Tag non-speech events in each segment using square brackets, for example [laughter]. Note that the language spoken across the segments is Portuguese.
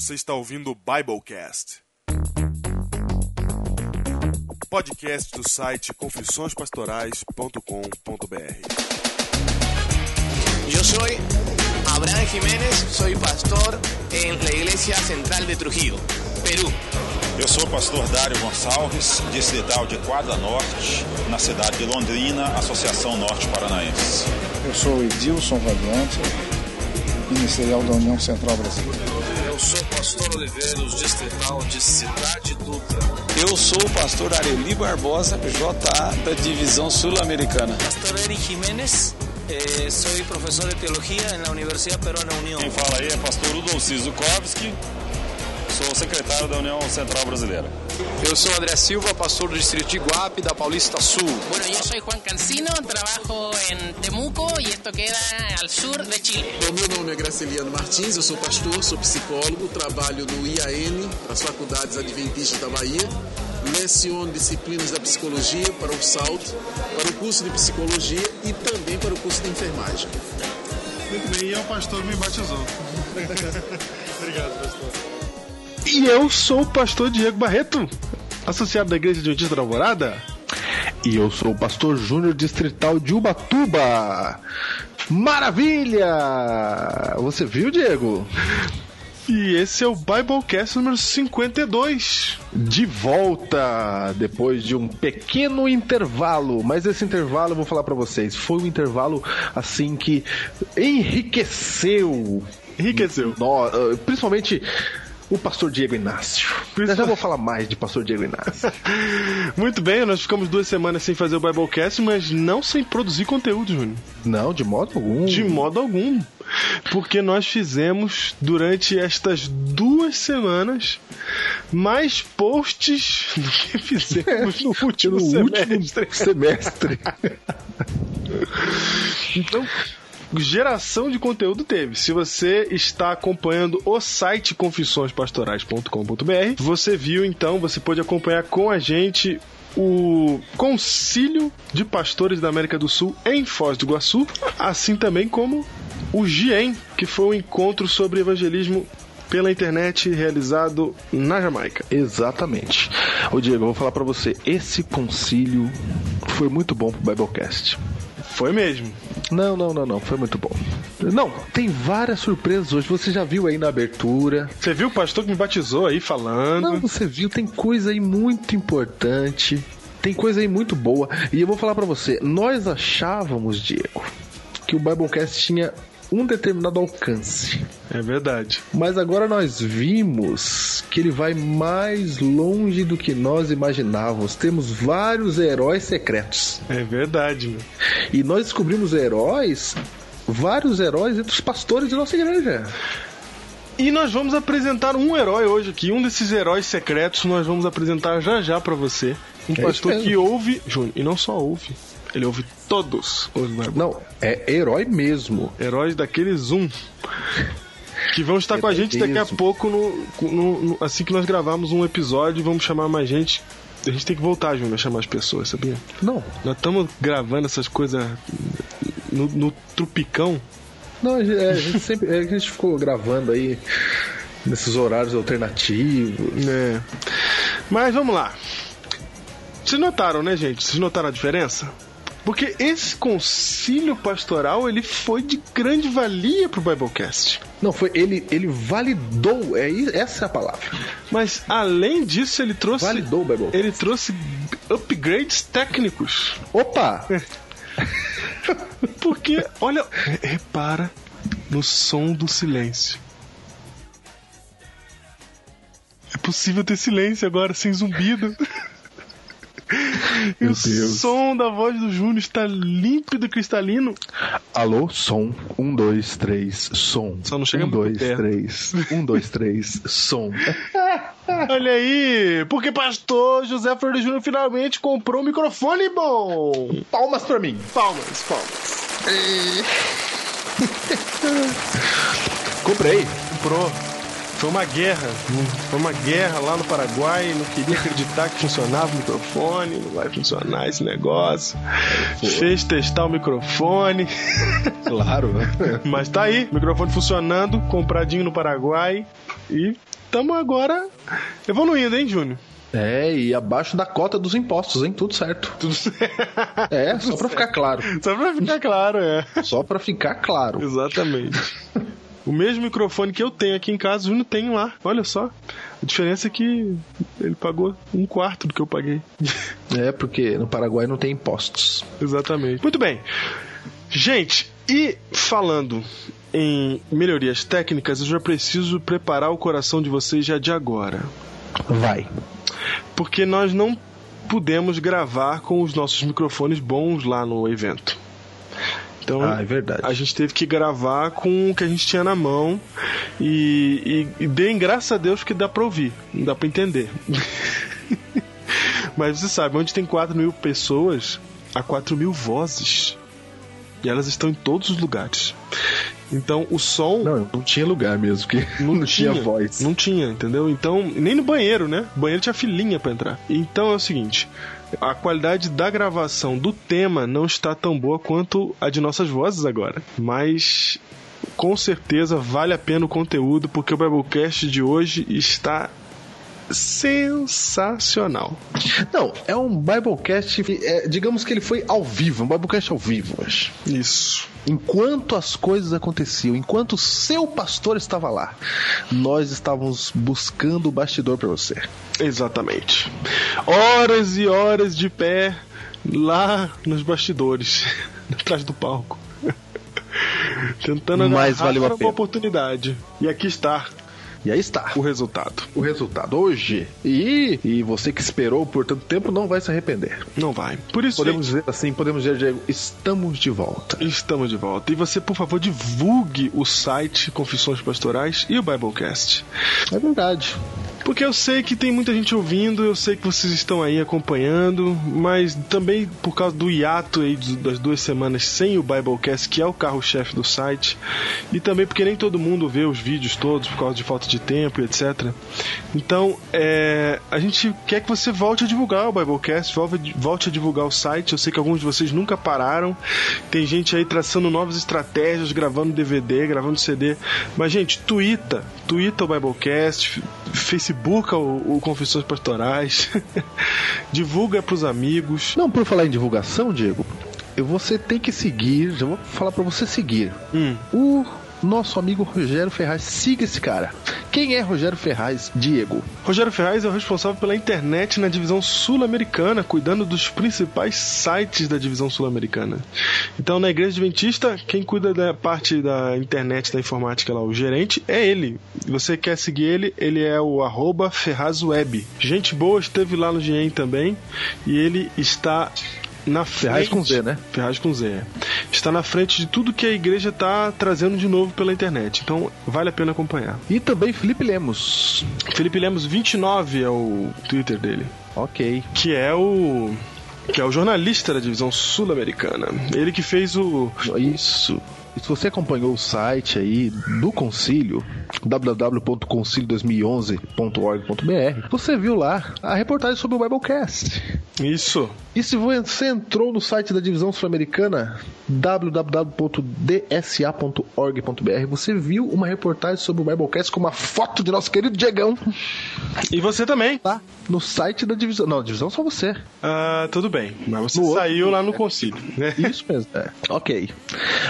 Você está ouvindo o Biblecast. Podcast do site confissõespastorais.com.br. Yo soy Abraham Jiménez, soy pastor en la Iglesia Central de Trujillo, Perú. Eu sou o pastor Dário Gonçalves, distrital de Quadra Norte, na cidade de Londrina, Associação Norte Paranaense. Eu sou Edilson Radiante, ministerial da União Central Brasileira. Eu sou pastor Oliveiros, distrital de Cidade Dutra. Eu sou o pastor Areli Barbosa, JA da Divisão Sul-Americana. Pastor Eric Jiménez, eh, soy profesor de teología en la Universidad Peruana Unión. Quem fala aí é pastor Rudolf Zukowski, sou secretário da União Central Brasileira. Eu sou André Silva, pastor do distrito de Iguape, da Paulista Sul. Bueno, yo soy Juan Cancino, trabajo en Temuco y esto queda al sur de Chile. Bom, meu nome é Graciliano Martins, eu sou pastor, sou psicólogo, trabalho no IAN, as Faculdades Adventistas da Bahia. Leciono disciplinas da psicologia para o SALT, para o curso de psicologia e também para o curso de enfermagem. Muito bem, e é o pastor me batizou. [laughs] Obrigado, pastor. E eu sou o pastor Diego Barreto, associado da Igreja Adventista da Alvorada. E eu sou o pastor Júnior Distrital de Ubatuba. Maravilha! Você viu, Diego? E esse é o Biblecast número 52. De volta depois de um pequeno intervalo, mas esse intervalo eu vou falar para vocês, foi um intervalo assim que enriqueceu, enriqueceu, no, principalmente o pastor Diego Inácio. Eu já vou falar mais de pastor Diego Inácio. [laughs] Muito bem, nós ficamos duas semanas sem fazer o Biblecast, mas não sem produzir conteúdo, Júnior. Não, de modo algum. De modo algum. Porque nós fizemos durante estas duas semanas mais posts do que [laughs] fizemos no último no semestre. Último semestre. [laughs] então, geração de conteúdo teve. Se você está acompanhando o site confissõespastorais.com.br, você viu então, você pode acompanhar com a gente o Concílio de Pastores da América do Sul em Foz do Iguaçu, assim também como o GIEM, que foi um encontro sobre evangelismo pela internet realizado na Jamaica. Exatamente. Ô Diego, eu vou falar para você, esse concílio foi muito bom pro Biblecast. Foi mesmo. Não, não, não, não. Foi muito bom. Não, tem várias surpresas hoje. Você já viu aí na abertura. Você viu o pastor que me batizou aí falando? Não, você viu. Tem coisa aí muito importante. Tem coisa aí muito boa. E eu vou falar para você. Nós achávamos, Diego, que o Biblecast tinha um determinado alcance. É verdade. Mas agora nós vimos que ele vai mais longe do que nós imaginávamos. Temos vários heróis secretos. É verdade, meu. E nós descobrimos heróis, vários heróis entre os pastores de nossa igreja. E nós vamos apresentar um herói hoje aqui, um desses heróis secretos nós vamos apresentar já já para você. Um é pastor que ouve, Júnior, e não só ouve, ele ouve todos os Não, é herói mesmo. Heróis daquele Zoom. Que vão estar é com a gente daqui a pouco, no, no, no, assim que nós gravarmos um episódio, vamos chamar mais gente. A gente tem que voltar, Júnior, a chamar as pessoas, sabia? Não. Nós estamos gravando essas coisas no, no trupicão. Não, a gente, a gente sempre. A gente ficou gravando aí nesses horários alternativos. É. Mas vamos lá. Vocês notaram, né, gente? Vocês notaram a diferença? Porque esse concílio pastoral ele foi de grande valia pro Biblecast. Não, foi ele ele validou, é essa é a palavra. Mas além disso, ele trouxe validou o Biblecast. Ele trouxe upgrades técnicos. Opa. [laughs] Porque olha, repara no som do silêncio. É possível ter silêncio agora sem zumbido. [laughs] [laughs] E o Deus. som da voz do Júnior está límpido e cristalino. Alô, som. Um, dois, três, som. Só não chega um, dois, perto. três. Um, dois, três, som. [laughs] Olha aí, porque pastor José Flores Júnior finalmente comprou um microfone bom. Palmas pra mim. Palmas, palmas. Comprei. Comprou. Foi uma guerra. Foi uma guerra lá no Paraguai. Não queria acreditar que funcionava o microfone. Não vai funcionar esse negócio. Foi. Fez testar o microfone. Claro. [laughs] Mas tá aí. Microfone funcionando. Compradinho no Paraguai. E estamos agora evoluindo, hein, Júnior? É, e abaixo da cota dos impostos, hein? Tudo certo. Tudo É, só pra ficar claro. Só pra ficar claro, é. Só pra ficar claro. Exatamente. [laughs] O mesmo microfone que eu tenho aqui em casa, o Júnior tem lá. Olha só. A diferença é que ele pagou um quarto do que eu paguei. É, porque no Paraguai não tem impostos. Exatamente. Muito bem. Gente, e falando em melhorias técnicas, eu já preciso preparar o coração de vocês já de agora. Vai. Porque nós não pudemos gravar com os nossos microfones bons lá no evento. Então, Ah, é verdade. a gente teve que gravar com o que a gente tinha na mão e, e, e deem graças a Deus que dá pra ouvir, não dá pra entender. [laughs] Mas você sabe, onde tem 4 mil pessoas, há 4 mil vozes. E elas estão em todos os lugares. Então o som. Não, não tinha lugar mesmo, porque não, [laughs] tinha voz. Não tinha, entendeu? Então, nem no banheiro, né? O banheiro tinha filinha pra entrar. Então é o seguinte: a qualidade da gravação do tema não está tão boa quanto a de nossas vozes agora. Mas com certeza vale a pena o conteúdo, porque o Biblecast de hoje está sensacional. Não, é um Biblecast, é, digamos que ele foi ao vivo, um Biblecast ao vivo, acho. Isso. Enquanto as coisas aconteciam, enquanto o seu pastor estava lá, nós estávamos buscando o bastidor para você. Exatamente. Horas e horas de pé lá nos bastidores, [laughs] atrás do palco. [laughs] Tentando agarrar valeu a uma oportunidade. E aqui está E aí está. o resultado. O resultado hoje. E, e você que esperou por tanto tempo não vai se arrepender. Não vai. Por isso, Podemos dizer assim, podemos dizer, Diego, estamos de volta. estamos de volta. E você, por favor, divulgue o site Confissões Pastorais e o Biblecast. É verdade. Porque eu sei que tem muita gente ouvindo, eu sei que vocês estão aí acompanhando, mas também por causa do hiato aí das duas semanas sem o Biblecast, que é o carro-chefe do site, e também porque nem todo mundo vê os vídeos todos por causa de falta de tempo e etc. Então, é, a gente quer que você volte a divulgar o Biblecast, volte, volte a divulgar o site. Eu sei que alguns de vocês nunca pararam. Tem gente aí traçando novas estratégias, gravando DVD, gravando CD. Mas, gente, twitta, twitta o Biblecast, Facebook o, o Confissões Pastorais, [laughs] divulga pros amigos. Não, por falar em divulgação, Diego, você tem que seguir, já vou falar pra você seguir. Hum. O nosso amigo Rogério Ferraz. Siga esse cara. Quem é Rogério Ferraz, Diego? Rogério Ferraz é o responsável pela internet na divisão sul-americana, cuidando dos principais sites da divisão sul-americana. Então, na Igreja Adventista, quem cuida da parte da internet, da informática lá, o gerente, é ele. Você quer seguir ele, ele é o arroba ferrazweb. Gente boa, esteve lá no GEM também, e ele está na frente... Ferraz com Z, né? Ferraz com Z. é. Está na frente de tudo que a igreja está trazendo de novo pela internet. Então, vale a pena acompanhar. E também Felipe Lemos. Felipe Lemos 29 é o Twitter dele. Ok. Que é o. Que é o jornalista da divisão sul-americana. Ele que fez o. Isso. E se você acompanhou o site aí do Concílio, www.concilio2011.org.br, você viu lá a reportagem sobre o Biblecast. Isso. E se você entrou no site da divisão sul-americana, www.dsa.org.br, você viu uma reportagem sobre o Biblecast com uma foto de nosso querido Diegão. E você também. Tá no site da divisão. Não, divisão só você. Ah, tudo bem. Mas você No saiu outro- lá no concílio, né? Isso mesmo. É. Ok.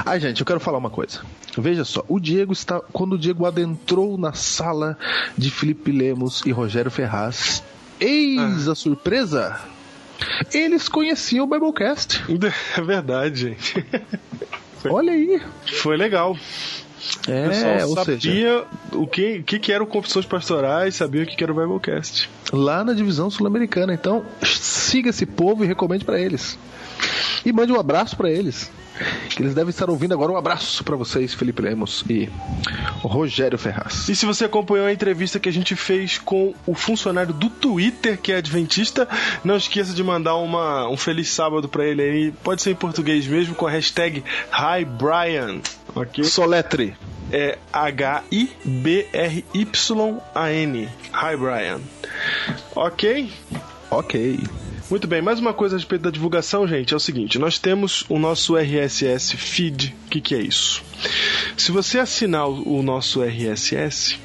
Ai, gente, eu quero falar uma coisa. Veja só, o Diego está. Quando o Diego adentrou na sala de Felipe Lemos e Rogério Ferraz, eis a surpresa! Eles conheciam o Biblecast. [laughs] É verdade, gente. Olha aí. Foi legal. O É, pessoal ou sabia seja, o que, que, que eram confissões pastorais, sabia o que, que era o Biblecast. lá na divisão sul-americana. Então, siga esse povo e recomende pra eles. E mande um abraço pra eles. Que eles devem estar ouvindo agora. Um abraço pra vocês, Felipe Lemos e Rogério Ferraz. E se você acompanhou a entrevista que a gente fez com o funcionário do Twitter, que é adventista, não esqueça de mandar uma, um feliz sábado pra ele aí. Pode ser em português mesmo, com a hashtag HiBrian. Ok? Soletre. É H-I-B-R-Y-A-N. Hi, Brian. Ok? Ok. Muito bem, mais uma coisa a respeito da divulgação, gente, é o seguinte: nós temos o nosso RSS feed. O que, que é isso? Se você assinar o nosso RSS,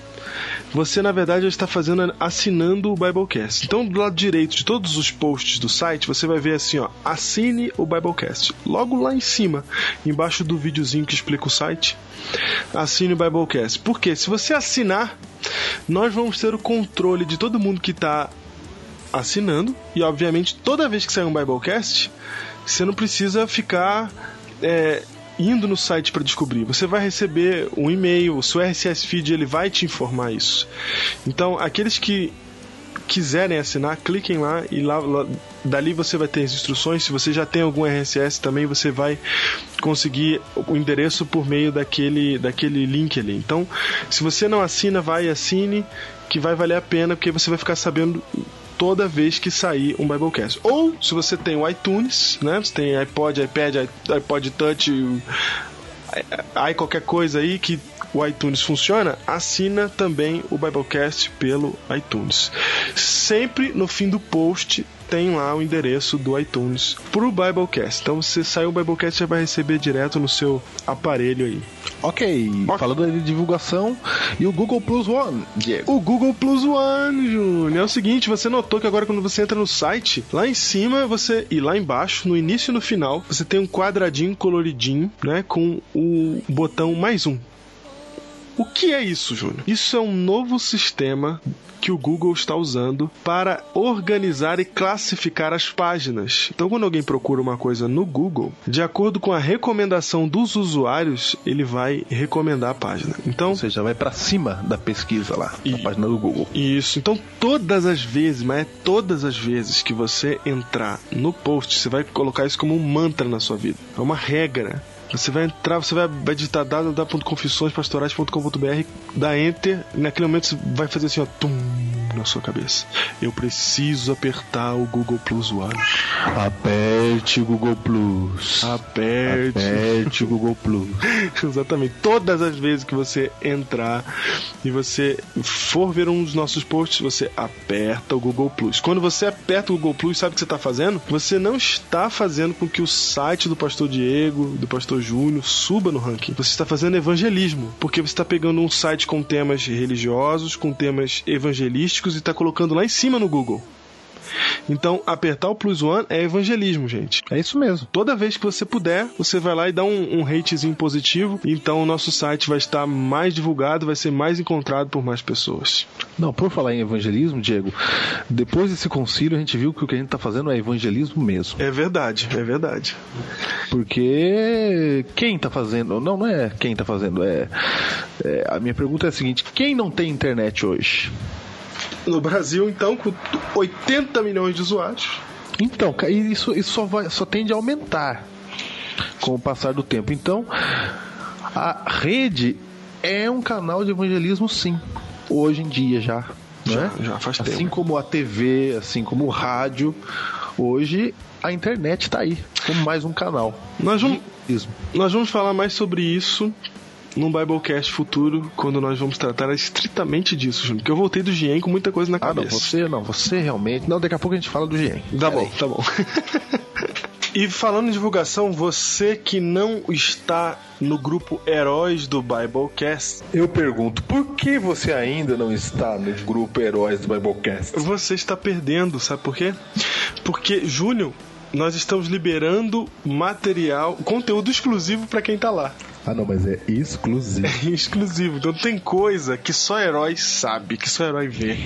você na verdade está fazendo assinando o Biblecast. Então, do lado direito de todos os posts do site, você vai ver assim, ó, assine o Biblecast. Logo lá em cima, embaixo do videozinho que explica o site, assine o Biblecast. Porque se você assinar, nós vamos ter o controle de todo mundo que está assinando e obviamente toda vez que sair um Biblecast, você não precisa ficar é, indo no site para descobrir. Você vai receber um e-mail, o seu RSS feed ele vai te informar isso. Então, aqueles que quiserem assinar, cliquem lá e lá, lá, dali você vai ter as instruções. Se você já tem algum RSS também, você vai conseguir o endereço por meio daquele, daquele link ali. Então, se você não assina, vai e assine, que vai valer a pena, porque você vai ficar sabendo toda vez que sair um Biblecast. Ou se você tem o iTunes, né? Você tem iPod, iPad, iPod Touch, aí qualquer coisa aí que o iTunes funciona, assina também o Biblecast pelo iTunes. Sempre no fim do post tem lá o endereço do iTunes pro Biblecast. Então você saiu o Biblecast já vai receber direto no seu aparelho aí. Ok, okay. falando de divulgação e o Google Plus One. Yeah. O Google Plus One, Júnior. É o seguinte, você notou que agora quando você entra no site, lá em cima você e lá embaixo, no início e no final, você tem um quadradinho coloridinho, né, com o botão mais um. O que é isso, Júnior? Isso é um novo sistema que o Google está usando para organizar e classificar as páginas. Então, quando alguém procura uma coisa no Google, de acordo com a recomendação dos usuários, ele vai recomendar a página. Então, ou seja, vai para cima da pesquisa lá, e, na página do Google. Isso. Então, todas as vezes, mas é todas as vezes que você entrar no post, você vai colocar isso como um mantra na sua vida. É uma regra você vai entrar, você vai, digitar www.confissõespastorais.com.br, dá enter, naquele momento você vai fazer assim, ó, tum, na sua cabeça. Eu preciso apertar o Google Plus One. Aperte o Google Plus. Aperte. Aperte o Google Plus. [laughs] Exatamente. Todas as vezes que você entrar e você for ver um dos nossos posts, você aperta o Google Plus. Quando você aperta o Google Plus, sabe o que você está fazendo? Você não está fazendo com que o site do Pastor Diego, do Pastor Júnior, suba no ranking. Você está fazendo evangelismo, porque você está pegando um site com temas religiosos, com temas evangelísticos e está colocando lá em cima no Google. Então, apertar o Plus One é evangelismo, gente. É isso mesmo. Toda vez que você puder, você vai lá e dá um, um ratezinho positivo. Então, o nosso site vai estar mais divulgado, vai ser mais encontrado por mais pessoas. Não, por falar em evangelismo, Diego, depois desse concílio a gente viu que o que a gente está fazendo é evangelismo mesmo. É verdade, é verdade. Porque quem está fazendo. Não, não é quem está fazendo. É, é, a minha pergunta é a seguinte: quem não tem internet hoje? No Brasil, então, com 80 milhões de usuários. Então, isso, isso só, vai, só tende a aumentar com o passar do tempo. Então, a rede é um canal de evangelismo, sim, hoje em dia já. Já, né? já faz assim tempo. Assim como a TV, assim como o rádio, hoje a internet está aí, como mais um canal. Nós vamos, nós vamos falar mais sobre isso num Biblecast futuro, quando nós vamos tratar estritamente disso, Júnior. Porque eu voltei do Gien com muita coisa na cabeça. Ah, não, você não, você realmente. Não, daqui a pouco a gente fala do Gien. Tá bom, tá bom. [laughs] E falando em divulgação, você que não está no grupo Heróis do Biblecast. Eu pergunto, por que você ainda não está no grupo Heróis do Biblecast? Você está perdendo, sabe por quê? Porque, Júnior, nós estamos liberando material, conteúdo exclusivo para quem tá lá. Ah, não, mas é exclusivo. É [laughs] exclusivo. Então tem coisa que só herói sabe, que só herói vê.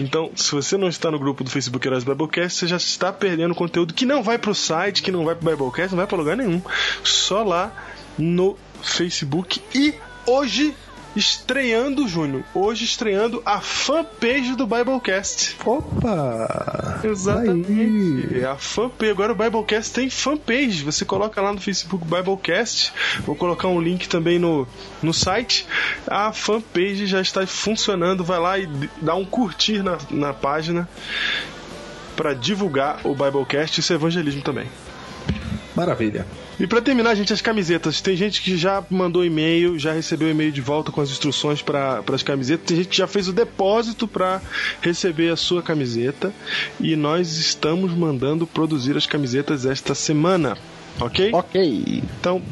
Então, se você não está no grupo do Facebook Heróis Biblecast, você já está perdendo conteúdo que não vai pro site, que não vai pro Biblecast, não vai para lugar nenhum. Só lá no Facebook. E hoje estreando, Júnior, hoje estreando a fanpage do Biblecast. Opa! Exatamente. Aí. A fanpage. Agora o Biblecast tem fanpage. Você coloca lá no Facebook Biblecast. Vou colocar um link também no, no site. A fanpage já está funcionando. Vai lá e dá um curtir na, na página para divulgar o Biblecast. Isso é evangelismo também. Maravilha. E para terminar, gente, as camisetas. Tem gente que já mandou e-mail, já recebeu e-mail de volta com as instruções para as camisetas. Tem gente que já fez o depósito para receber a sua camiseta. E nós estamos mandando produzir as camisetas esta semana. Ok? Ok. Então,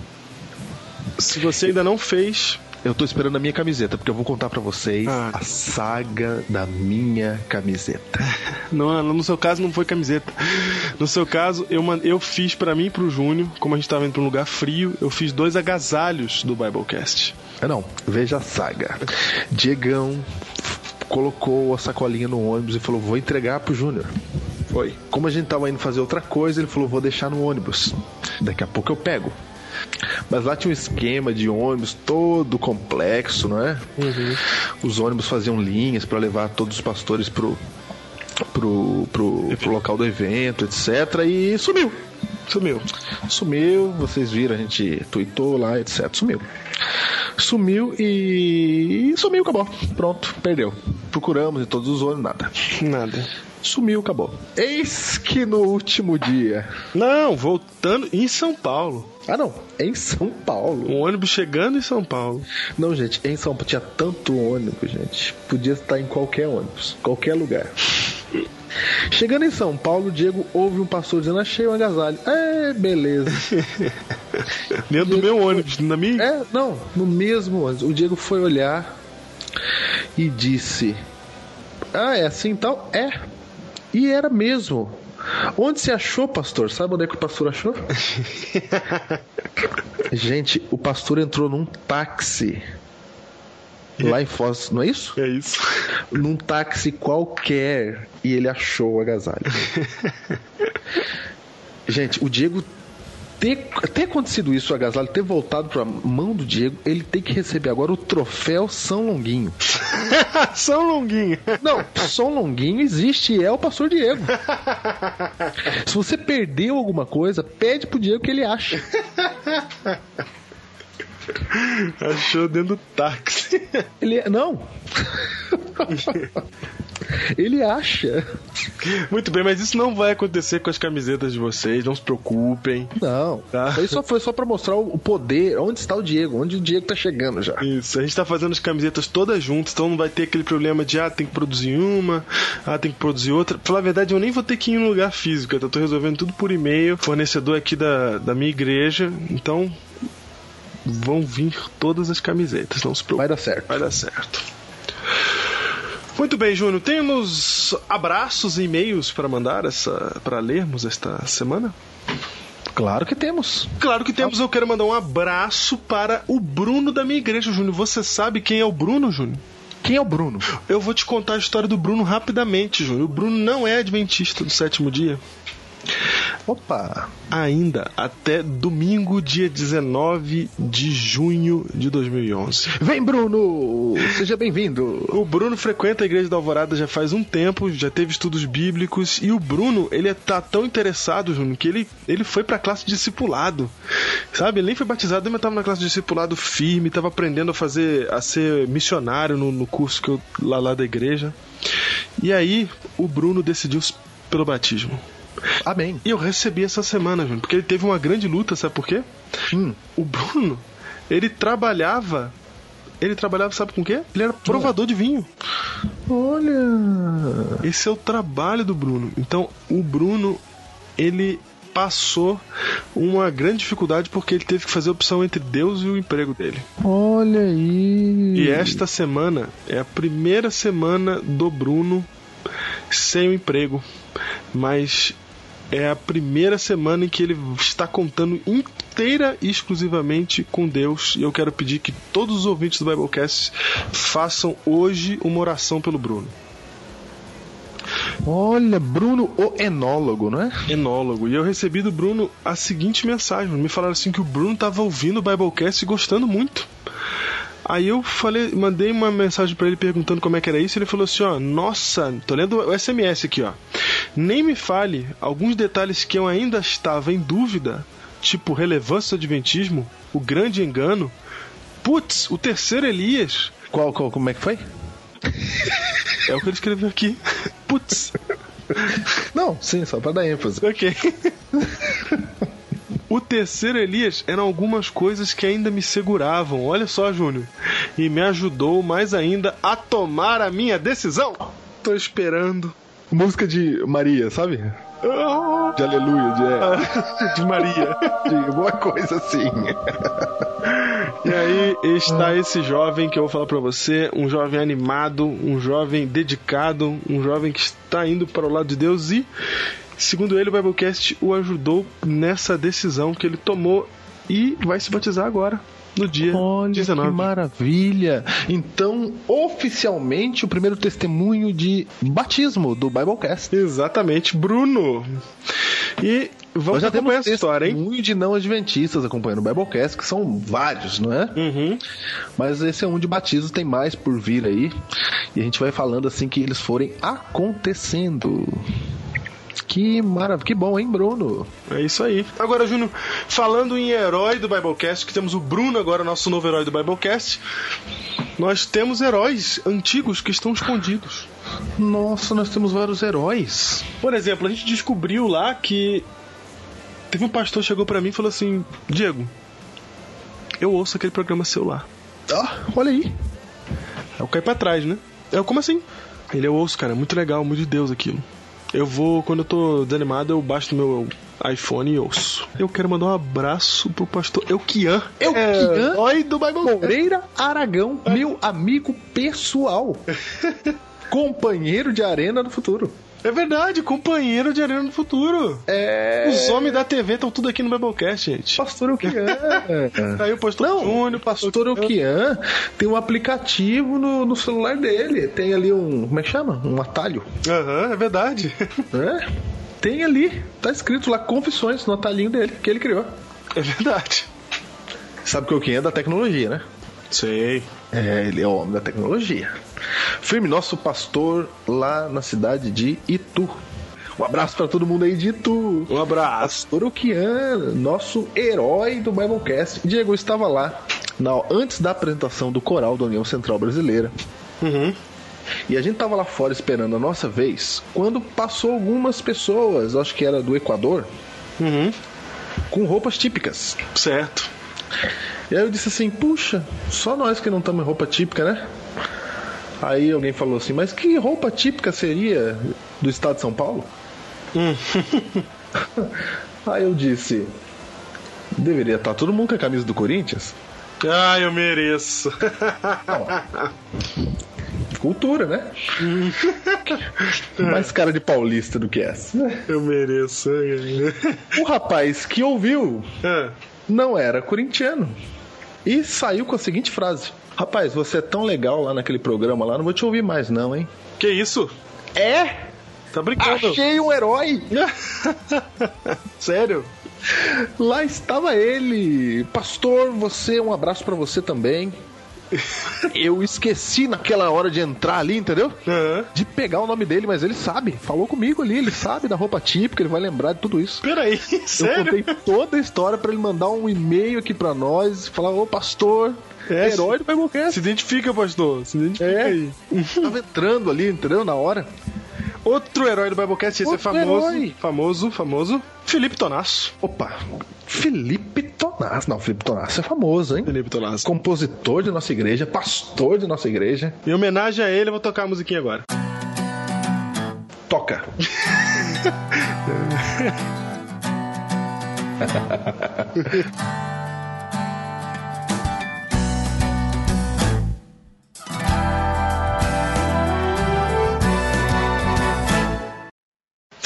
se você ainda não fez, Eu tô esperando a minha camiseta, porque eu vou contar para vocês Ah. a saga da minha camiseta. [laughs] Não, no seu caso não foi camiseta. No seu caso, eu, eu fiz pra mim e pro Júnior, como a gente tava indo pra um lugar frio, eu fiz dois agasalhos do Biblecast. Ah, não, veja a saga. Diegão colocou a sacolinha no ônibus e falou: Vou entregar pro Júnior. Foi. Como a gente tava indo fazer outra coisa, ele falou: Vou deixar no ônibus. Daqui a pouco eu pego. Mas lá tinha um esquema de ônibus todo complexo, não é? Os ônibus faziam linhas para levar todos os pastores pro, pro, pro, pro local do evento, etc. E sumiu. Sumiu. Sumiu, vocês viram, a gente tweetou lá, etc. Sumiu. Sumiu e. sumiu, acabou. Pronto, perdeu. Procuramos em todos os ônibus, nada. Nada. Sumiu, acabou. Eis que no último dia. Não, voltando em São Paulo. Ah, não. Em São Paulo. Um ônibus chegando em São Paulo. Não, gente, em São Paulo tinha tanto ônibus, gente. Podia estar em qualquer ônibus, qualquer lugar. Chegando em São Paulo, o Diego ouve um pastor dizendo: Achei um agasalho. É, beleza. [laughs] Dentro do meu ônibus, na minha. É, não, no mesmo ônibus. O Diego foi olhar e disse: Ah, é assim então? É. E era mesmo. Onde você achou, pastor? Sabe onde é que o pastor achou? [laughs] Gente, o pastor entrou num táxi. Lá em Foz, não é isso? É isso. [laughs] Num táxi qualquer e ele achou o agasalho. [laughs] Gente, o Diego ter, ter acontecido isso, o agasalho ter voltado pra mão do Diego, ele tem que receber agora o troféu São Longuinho. [laughs] São Longuinho. Não, São Longuinho existe e é o pastor Diego. [laughs] Se você perdeu alguma coisa, pede pro Diego que ele acha. Achou dentro do táxi. Ele é- não. [laughs] [laughs] ele acha. Muito bem, mas isso não vai acontecer com as camisetas de vocês, não se preocupem. Não. Tá. Isso só foi só pra mostrar o poder, onde está o Diego, onde o Diego tá chegando já. Isso, a gente tá fazendo as camisetas todas juntas, então não vai ter aquele problema de ah, tem que produzir uma, ah, tem que produzir outra. Falar a verdade, eu nem vou ter que ir em um lugar físico, eu tô resolvendo tudo por e-mail, fornecedor aqui da, da minha igreja, então vão vir todas as camisetas, não se preocupe. Vai dar certo. Vai dar certo. Muito bem, Júnior, temos abraços e e-mails para mandar essa para lermos esta semana? Claro que temos. Claro que temos. Eu quero mandar um abraço para o Bruno da minha igreja, Júnior. Você sabe quem é o Bruno, Júnior? Quem é o Bruno? Eu vou te contar a história do Bruno rapidamente, Júnior. O Bruno não é adventista do sétimo dia. Opa! Ainda até domingo, dia 19 de junho de 2011. Vem, Bruno! Seja bem-vindo! O Bruno frequenta a Igreja da Alvorada já faz um tempo, já teve estudos bíblicos, e o Bruno, ele tá tão interessado, Júnior, que ele, ele foi pra classe de discipulado. Sabe? Ele nem foi batizado, mas tava na classe de discipulado firme, tava aprendendo a fazer, a ser missionário no, no curso que eu, lá, lá da igreja. E aí, o Bruno decidiu pelo batismo. Amém. E eu recebi essa semana, Júnior, porque ele teve uma grande luta, sabe por quê? Hum. O Bruno, ele trabalhava. Ele trabalhava, sabe com o quê? Ele era provador de vinho. Olha! Esse é o trabalho do Bruno. Então, o Bruno, ele passou uma grande dificuldade porque ele teve que fazer a opção entre Deus e o emprego dele. Olha aí! E esta semana é a primeira semana do Bruno sem o emprego. Mas é a primeira semana em que ele está contando inteira e exclusivamente com Deus. E eu quero pedir que todos os ouvintes do Biblecast façam hoje uma oração pelo Bruno. Olha, Bruno, o enólogo, não é? Enólogo. E eu recebi do Bruno a seguinte mensagem. Me falaram assim que o Bruno estava ouvindo o Biblecast e gostando muito. Aí eu falei, mandei uma mensagem para ele perguntando como é que era isso. Ele falou assim: ó, nossa, tô lendo o SMS aqui, ó. Nem me fale alguns detalhes que eu ainda estava em dúvida, tipo relevância do adventismo, o grande engano. Putz, o terceiro Elias. Qual, qual, como é que foi? É o que ele escreveu aqui. Putz. Não, sim, só pra dar ênfase. Ok. O terceiro Elias eram algumas coisas que ainda me seguravam, olha só, Júnior. E me ajudou mais ainda a tomar a minha decisão. Tô esperando. Música de Maria, sabe? De aleluia, de, [laughs] de Maria. de alguma coisa assim. E aí está esse jovem que eu vou falar pra você, um jovem animado, um jovem dedicado, um jovem que está indo para o lado de Deus e, segundo ele, o Biblecast o ajudou nessa decisão que ele tomou e vai se batizar agora. No dia Olha 19. que maravilha! Então, oficialmente, o primeiro testemunho de batismo do Biblecast. Exatamente, Bruno. E vamos já acompanhar essa história, hein? testemunho de não adventistas acompanhando o Biblecast, que são vários, não é? Uhum. Mas esse é um de batismo, tem mais por vir aí. E a gente vai falando assim que eles forem acontecendo. Que maravilha, que bom, hein, Bruno? É isso aí. Agora, Júnior, falando em herói do Biblecast, que temos o Bruno agora, nosso novo herói do Biblecast, nós temos heróis antigos que estão escondidos. Nossa, nós temos vários heróis. Por exemplo, a gente descobriu lá que teve um pastor que chegou pra mim e falou assim: Diego, eu ouço aquele programa seu lá. Ah, olha aí. Aí eu caí pra trás, né? Eu, como assim? Ele, eu ouço, cara, é muito legal, muito de Deus aquilo. Eu vou, quando eu tô desanimado, eu baixo no meu iPhone e ouço. Eu quero mandar um abraço pro pastor Euquian. Euquian herói do Bible Moreira Aragão, meu amigo pessoal. [laughs] Companheiro de arena no futuro. É verdade, companheiro de Arena no Futuro. É. Os homens da TV estão tudo aqui no Biblecast, gente. Pastor Euquian. [laughs] Aí o pastor Não, Júnior, Pastor Euquian tem um aplicativo no, no celular dele. Tem ali um. Como é que chama? Um atalho. Aham, é verdade. É? Tem ali. Tá escrito lá Confissões no atalhinho dele, que ele criou. É verdade. Sabe que o é da tecnologia, né? Sei. É, ele é o homem da tecnologia. Firme, nosso pastor lá na cidade de Itu. Um abraço para todo mundo aí de Itu. Um abraço. Pastor nosso herói do Biblecast. Diego estava lá na, antes da apresentação do coral da União Central Brasileira. Uhum. E a gente tava lá fora esperando a nossa vez, quando passou algumas pessoas, acho que era do Equador, Uhum. com roupas típicas. Certo. E aí eu disse assim, puxa, só nós que não estamos em roupa típica, né? Aí alguém falou assim, mas que roupa típica seria do estado de São Paulo? [laughs] aí eu disse, deveria estar todo mundo com a camisa do Corinthians? Ah, eu mereço. Cultura, né? [laughs] Mais cara de paulista do que essa. Eu mereço. O rapaz que ouviu É. não era corintiano. E saiu com a seguinte frase: Rapaz, você é tão legal lá naquele programa lá, não vou te ouvir mais, não, hein? Que isso? É? Tá brincando? Achei um herói! [laughs] Sério? Lá estava ele. Pastor, você, um abraço pra você também. Eu esqueci naquela hora de entrar ali, entendeu? Aham. De pegar o nome dele, mas ele sabe. Falou comigo ali, ele sabe da roupa típica, ele vai lembrar de tudo isso. Peraí, Eu sério? contei toda a história pra ele mandar um e-mail aqui pra nós, falar, ô pastor, É, herói do Biblecast. Se identifica, pastor. Se identifica É. aí. Tava entrando ali, entendeu? Na hora. Outro herói do Biblecast, esse Outro é famoso. herói. Famoso, famoso. Felipe Tonasso. Opa, Felipe Tonasso. Não, Felipe Tonasso é famoso, hein? Felipe Tonasso. Compositor de nossa igreja, pastor de nossa igreja. Em homenagem a ele, eu vou tocar a musiquinha agora. Toca. [laughs] [laughs]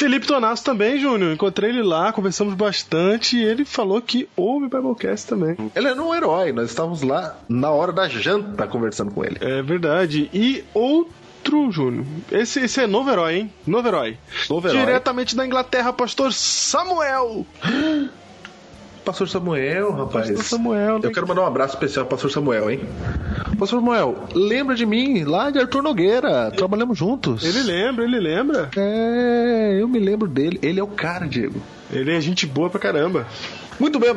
Felipe Tonasso também, Júnior. Encontrei ele lá, conversamos bastante e ele falou que ouve Biblecast também. Ele era um herói, nós estávamos lá na hora da janta conversando com ele. É verdade. E outro, Júnior. Esse, esse é novo herói, hein? Novo herói. Novo herói. Diretamente da Inglaterra, pastor Samuel. [gasps] Pastor Samuel, rapaz. Pastor Samuel. Eu quero mandar um abraço especial pro Pastor Samuel, hein? Pastor Samuel, lembra de mim lá de Arthur Nogueira. Trabalhamos juntos. Ele lembra, ele lembra. É, eu me lembro dele. Ele é o cara, Diego. Ele é gente boa pra caramba. Muito bem,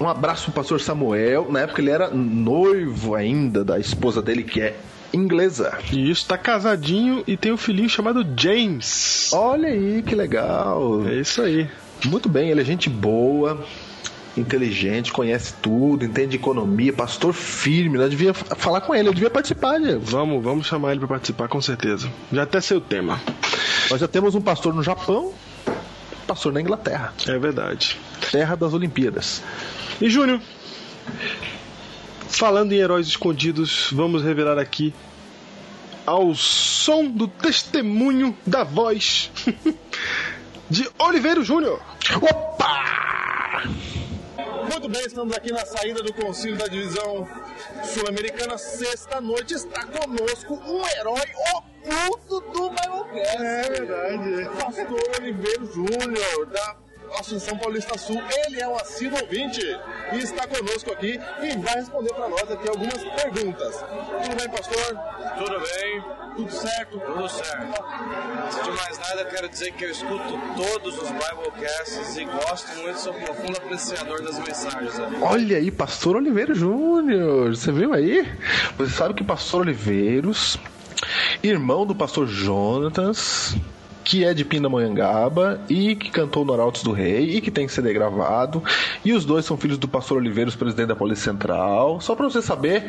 um abraço pro pastor Samuel. Na época ele era noivo ainda da esposa dele, que é inglesa. E isso, tá casadinho e tem um filhinho chamado James. Olha aí, que legal. É isso aí. Muito bem, ele é gente boa, inteligente, conhece tudo, entende economia, pastor firme. Nós devia f- falar com ele, eu devia participar, Diego. Vamos, vamos chamar ele pra participar com certeza. Já até sei o tema. Nós já temos um pastor no Japão, pastor na Inglaterra, É verdade. terra das Olimpíadas. E Júnior, falando em heróis escondidos, vamos revelar aqui ao som do testemunho da voz [laughs] de Oliveiro Júnior. Opa! Muito bem, estamos aqui na saída do Concílio da Divisão Sul-Americana. Sexta-noite está conosco um herói oculto do Biblecast. É verdade. Pastor Oliveiro Júnior, da Assunção Paulista Sul. Ele é um assíduo ouvinte e está conosco aqui e vai responder para nós aqui algumas perguntas. Tudo bem, pastor? Tudo bem. Tudo certo? Tudo certo. Antes de mais nada, quero dizer que eu escuto todos os Biblecasts e gosto muito, sou profundo apreciador das mensagens. Ali. Olha aí, Pastor Oliveiro Júnior. Você viu aí? Você sabe que Pastor Oliveiros, irmão do Pastor Jonatas, que é de Pindamonhangaba e que cantou no Arautos do Rei e que tem CD gravado. E os dois são filhos do pastor Oliveiros, presidente da Polícia Central. Só para você saber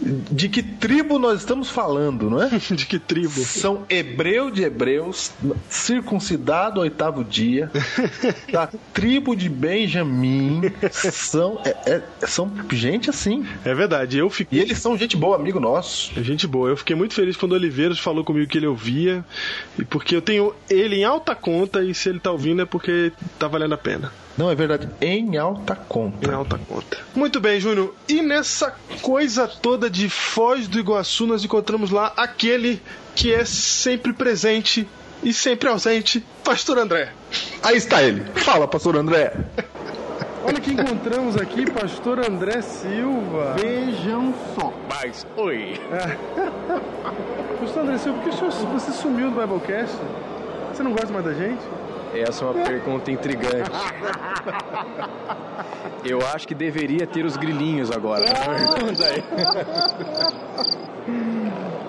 de que tribo nós estamos falando, não é? [laughs] de que tribo? São hebreu de hebreus, circuncidado ao oitavo dia, [laughs] da tribo de Benjamim. São, é, é, são gente assim. É verdade, eu fiquei. E eles são gente boa, amigo nosso. É gente boa. Eu fiquei muito feliz quando o Oliveiros falou comigo que ele ouvia, e porque eu tenho ele em alta conta e se ele tá ouvindo é porque tá valendo a pena. Não, é verdade. Em alta conta. Em alta conta. Muito bem, Júnior. E nessa coisa toda de Foz do Iguaçu, nós encontramos lá aquele que é sempre presente e sempre ausente, Pastor André. Aí está ele. Fala, Pastor André. [laughs] Olha que encontramos aqui, Pastor André Silva. Vejam só. Mas, oi. [laughs] Pastor André Silva, por que você sumiu do Biblecast? Você não gosta mais da gente? Essa é uma pergunta intrigante. Eu acho que deveria ter os grilinhos agora.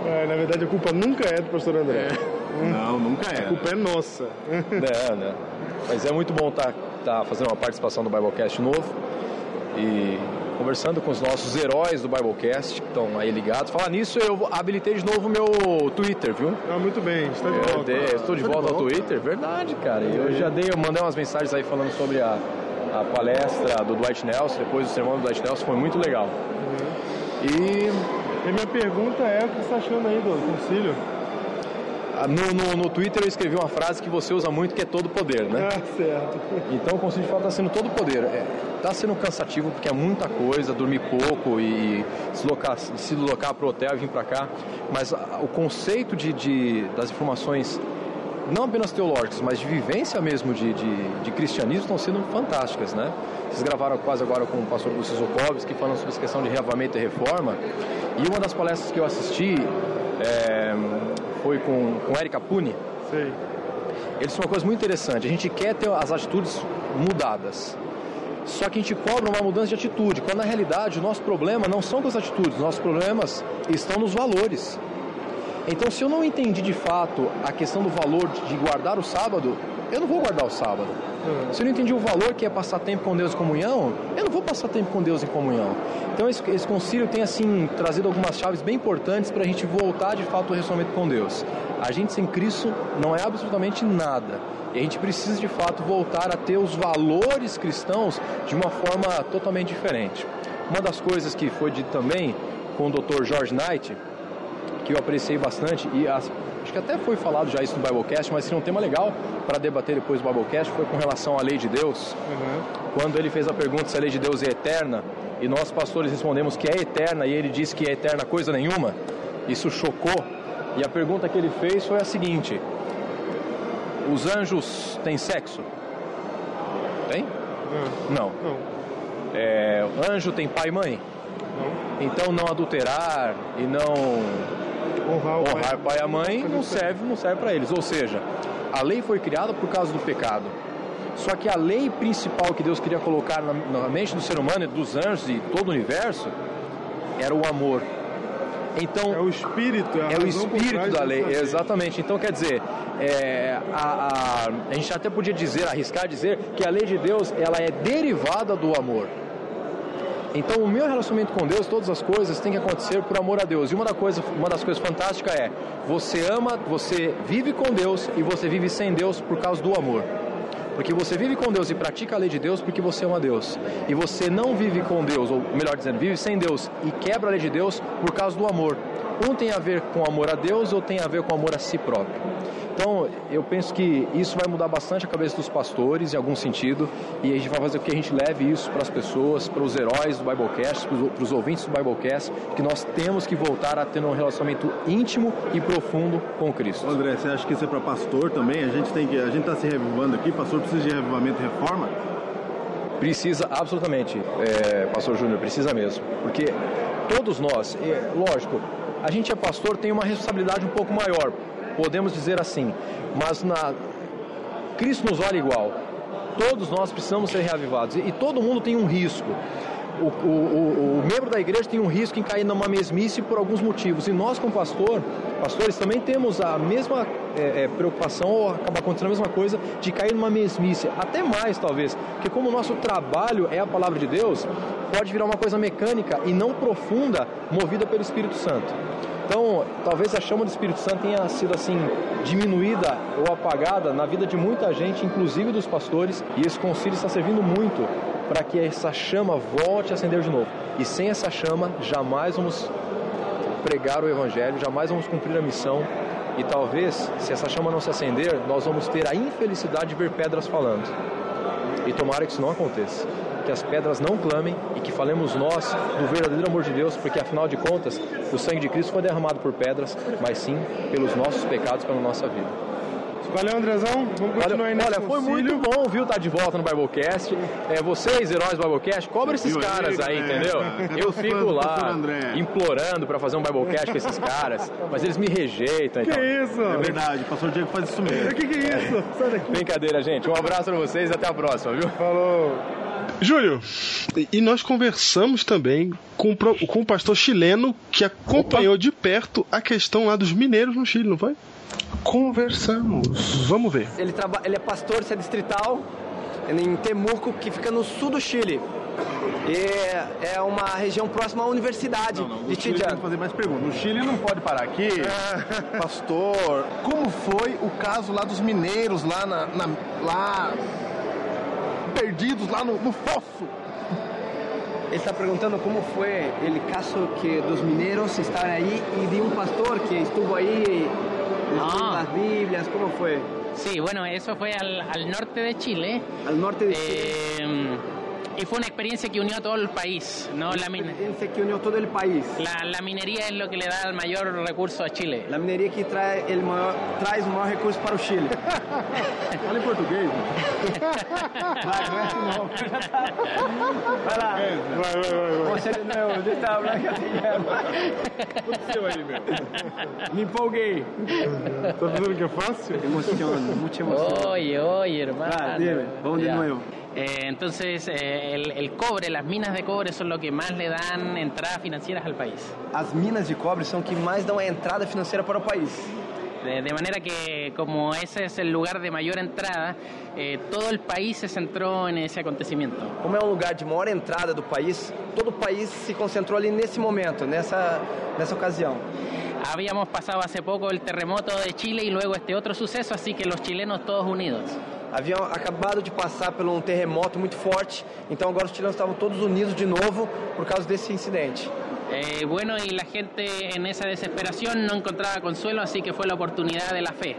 É, na verdade, a culpa nunca é do pastor André. Não, nunca é. A culpa é nossa. Não, não. Mas é muito bom estar tá, fazendo uma participação do Biblecast novo e conversando com os nossos heróis do Biblecast que estão aí ligados. Falar nisso, eu habilitei de novo o meu Twitter, viu? Ah, muito bem, está de volta. dei- estou de Está volta ao Twitter, verdade, cara. E Eu já dei, eu mandei umas mensagens aí falando sobre a, a palestra do Dwight Nelson, depois do sermão do Dwight Nelson, foi muito legal. E E minha pergunta é o que você está achando aí do concílio? Ah, no, no, no Twitter eu escrevi uma frase que você usa muito, que é todo poder, né? Ah, certo. Então o concílio de fato está sendo todo poder. Está sendo cansativo porque é muita coisa, dormir pouco e se deslocar, se deslocar para o hotel e vir para cá. Mas ah, o conceito de, de- das informações, não apenas teológicas, mas de vivência mesmo de, de, de cristianismo, estão sendo fantásticas, né? Vocês gravaram quase agora com o pastor Gustavo Zukovski falando sobre essa questão de reavamento e reforma. E uma das palestras que eu assisti é, foi com, com Eric Apuni. Sei. Ele disse uma coisa muito interessante. A gente quer ter as atitudes mudadas. Só que a gente cobra uma mudança de atitude, quando na realidade o nosso problema não são com as atitudes, nossos problemas estão nos valores. Então, se eu não entendi de fato a questão do valor de guardar o sábado, eu não vou guardar o sábado. Se eu não entendi o valor que é passar tempo com Deus em comunhão, eu não vou passar tempo com Deus em comunhão. Então, esse, esse concílio tem assim trazido algumas chaves bem importantes para a gente voltar de fato ao relacionamento com Deus. A gente sem Cristo não é absolutamente nada. E a gente precisa de fato voltar a ter os valores cristãos de uma forma totalmente diferente. Uma das coisas que foi dito também com o Dr. George Knight, que eu apreciei bastante e as- acho que até foi falado já isso no Biblecast, mas seria um tema legal para debater depois do Biblecast, foi com relação à lei de Deus. Quando ele fez a pergunta se a lei de Deus é eterna e nós pastores respondemos que é eterna e ele disse que é eterna coisa nenhuma, isso chocou. E a pergunta que ele fez foi a seguinte: Os anjos têm sexo? Tem? Não. É, anjo tem pai e mãe? Então não adulterar e não honrar, pai e a mãe não serve, não serve para eles. Ou seja, a lei foi criada por causa do pecado. Só que a lei principal que Deus queria colocar na, na mente do ser humano, dos anjos e todo o universo, era o amor. Então, é o espírito, é, o espírito da lei, exatamente. Então, quer dizer, é, a, a, a gente até podia dizer, arriscar dizer, que a lei de Deus ela é derivada do amor. Então, o meu relacionamento com Deus, todas as coisas têm que acontecer por amor a Deus. E uma, da coisa, uma das coisas fantásticas é: você ama, você vive com Deus e você vive sem Deus por causa do amor. Porque você vive com Deus e pratica a lei de Deus porque você ama Deus. E você não vive com Deus, ou melhor dizendo, vive sem Deus e quebra a lei de Deus por causa do amor. Um tem a ver com amor a Deus ou tem a ver com amor a si próprio. Então, eu penso que isso vai mudar bastante a cabeça dos pastores, em algum sentido, e a gente vai fazer com que a gente leve isso para as pessoas, para os heróis do Biblecast, para os ouvintes do Biblecast, que nós temos que voltar a ter um relacionamento íntimo e profundo com Cristo. André, você acha que isso é para pastor também? A gente tem que, a gente está se revivando aqui, pastor precisa de revivamento e reforma? Precisa, absolutamente, é, pastor Júnior, precisa mesmo, porque todos nós, é, lógico, a gente é pastor, tem uma responsabilidade um pouco maior, podemos dizer assim, mas na Cristo nos olha igual. Todos nós precisamos ser reavivados e, todo mundo tem um risco. O, o, o, o, membro da igreja tem um risco em cair numa mesmice por alguns motivos. E nós, como pastor, pastores, também temos a mesma é, é, preocupação, ou acaba acontecendo a mesma coisa, de cair numa mesmice. Até mais, talvez. Porque como o nosso trabalho é a palavra de Deus, pode virar uma coisa mecânica e não profunda, movida pelo Espírito Santo. Então, talvez a chama do Espírito Santo tenha sido assim diminuída ou apagada na vida de muita gente, inclusive dos pastores, e esse concílio está servindo muito para que essa chama volte a acender de novo. E sem essa chama, jamais vamos pregar o evangelho, jamais vamos cumprir a missão. E talvez, se essa chama não se acender, nós vamos ter a infelicidade de ver pedras falando. E tomara que isso não aconteça que as pedras não clamem e que falemos nós do verdadeiro amor de Deus, porque afinal de contas, o sangue de Cristo foi derramado por pedras, mas sim pelos nossos pecados, pela nossa vida. Valeu, Andrezão. Vamos continuar aí Olha, foi muito bom, viu, estar tá de volta no Biblecast. É, vocês, heróis do Biblecast, cobra esses caras aí, entendeu? Eu [laughs] fico lá implorando para fazer um Biblecast com esses caras, mas eles me rejeitam. Que então. isso? É verdade, o pastor Diego faz isso mesmo. Que que é isso? Sai [laughs] daqui. Brincadeira, gente. Um abraço para vocês e até a próxima, viu? Falou. Júlio, e nós conversamos também com, com o pastor chileno que acompanhou Opa. de perto a questão lá dos mineiros no Chile, não foi? Conversamos. Vamos ver. Ele, traba... ele é pastor, se é distrital, em Temuco, que fica no sul do Chile. E é uma região próxima à universidade não, não, de Chile tem que fazer mais perguntas. O Chile não pode parar aqui. [laughs] Pastor, como foi o caso lá dos mineiros lá na, na lá perdidos lá no, no fosso. Ele está perguntando como foi o caso que dos mineiros estar aí e de um pastor que estuvo aí ah. las Biblias, ¿cómo fue? Sí, bueno, eso fue al, al norte de Chile. Al norte de Chile. Eh, y fue una experiencia que unió a todo el país, ¿no? La experiencia que unió todo el país. La, la, minería es lo que le da el mayor recurso a Chile. La minería que trae el mayor, trae el mayor recurso para Chile. Fala em português. vai, vai assim não. Vai lá. Vai, vai, vai. vai. Você deixa eu falar que O que aconteceu aí, meu? Me empolguei. Tá vendo que é fácil? Emociona. Oye, oye, hermano. Vai, dime, vamos de novo. Eh, entonces, eh, el, el, cobre, las minas de cobre son lo que más le dan entradas financieras al país. As minas de cobre são que dão a entrada financeira para o país. De, de manera que, como ese es el lugar de mayor entrada, eh, todo el país se centró en ese acontecimiento. Como é um lugar de maior entrada do país, todo o país se concentrou ali nesse momento, nessa, nessa ocasião. Habíamos pasado hace poco el terremoto de Chile y luego este otro suceso, así que los chilenos todos unidos. Haviam acabado de passar por um terremoto muito forte, então agora os chilenos estavam todos unidos de novo por causa desse incidente. Eh, bueno, y la gente en esa desesperación no encontraba consuelo, así que fue la oportunidad de la fe.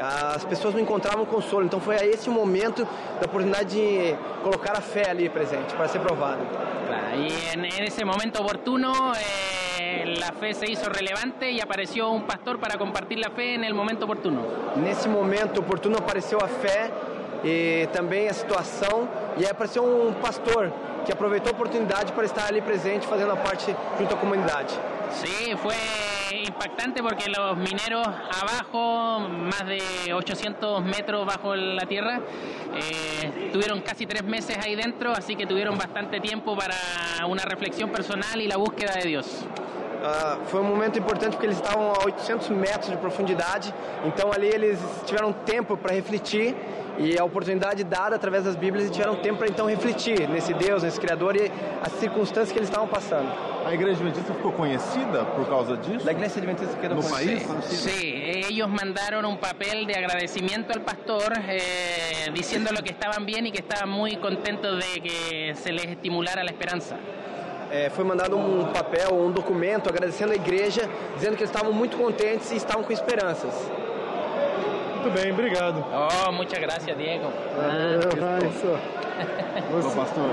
As pessoas não encontravam consolo, então foi a esse momento da oportunidade de colocar a fé ali presente para ser provado. Claro, en, ese momento oportuno eh, la fe se hizo relevante y apareció un pastor para compartir la fe en el momento oportuno. Nesse momento oportuno apareceu a fé e também a situação e aí apareceu um pastor que aproveitou a oportunidade para estar ali presente fazendo a parte junto à comunidade. Sí, fue impactante porque los mineros abajo, más de 800 metros bajo la tierra, eh, tuvieron casi tres meses ahí dentro, así que tuvieron bastante tiempo para una reflexión personal y la búsqueda de Dios. Uh, foi um momento importante porque eles estavam a 800 metros de profundidade, então ali eles tiveram tempo para refletir e a oportunidade dada através das Bíblias e tiveram tempo para então refletir nesse Deus, nesse Criador e as circunstâncias que eles estavam passando. A igreja adventista ficou conhecida por causa disso? A igreja adventista quedó no conhecida. país? Sí, ellos mandaron un papel de agradecimiento al pastor eh, diciéndolo que estaban bien y que estaban muy contentos de que se les estimulara la esperanza. É, foi mandado um papel, um documento agradecendo a igreja, dizendo que eles estavam muito contentes e estavam com esperanças. Muito bem, obrigado. Oh, muchas gracias, Diego. Ô, pastor.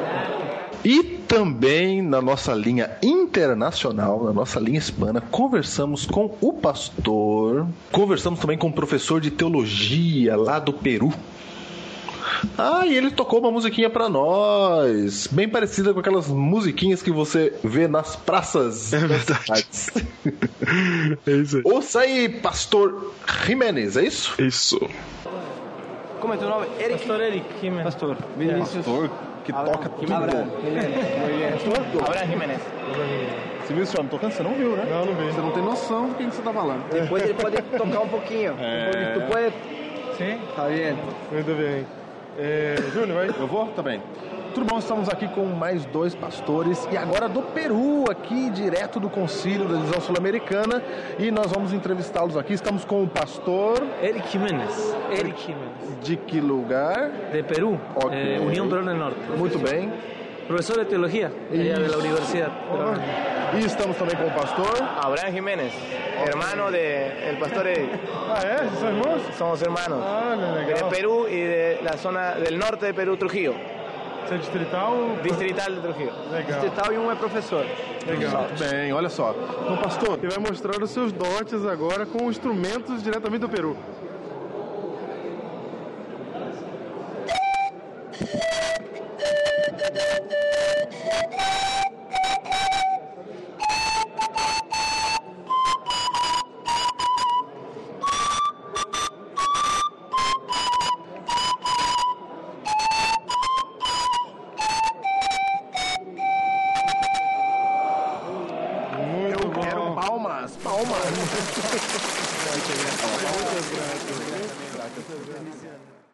E também na nossa linha internacional, na nossa linha hispana, conversamos com o pastor, conversamos também com o professor de teologia lá do Peru. Ah, e ele tocou uma musiquinha pra nós, bem parecida com aquelas musiquinhas que você vê nas praças. É verdade. [laughs] é isso aí. Ouça aí, pastor Jimenez, é isso? Isso. Como é teu nome? Eric. Pastor Eric Jiménez. Pastor. Vinícius. Pastor que toca tudo. Abraham Jiménez. Abraham Jiménez. Você viu esse homem tocando? Você não viu, né? Não, não vi. Você não tem noção do que você tá falando. Depois ele pode tocar um pouquinho. É. Tu pode... Sim. Tá bien. Muito bem. É, Júnior, vai. Eu vou também. Tudo bom? Estamos aqui com mais dois pastores e agora do Peru, aqui direto do concílio da divisão sul-americana e nós vamos entrevistá-los aqui. Estamos com o pastor Eric Jiménez. Eric Jiménez. de que lugar? De Perú. Ok. Eh, Unión Peruana del Norte. Muito bem. Profesor de teología. allá de la Universidad. E estamos também com o pastor. Abraham Jiménez, hermano de el pastor Eric. Ah, é? Vocês são irmãos? Somos hermanos. Ah, De. Perú y de la zona del norte de Perú, Trujillo. Você distrital? Distrital de Trujillo. Legal. Distrital e um é professor. Legal. Bem, olha só. Então, pastor, Ele vai mostrar os seus dotes agora com instrumentos diretamente do Peru.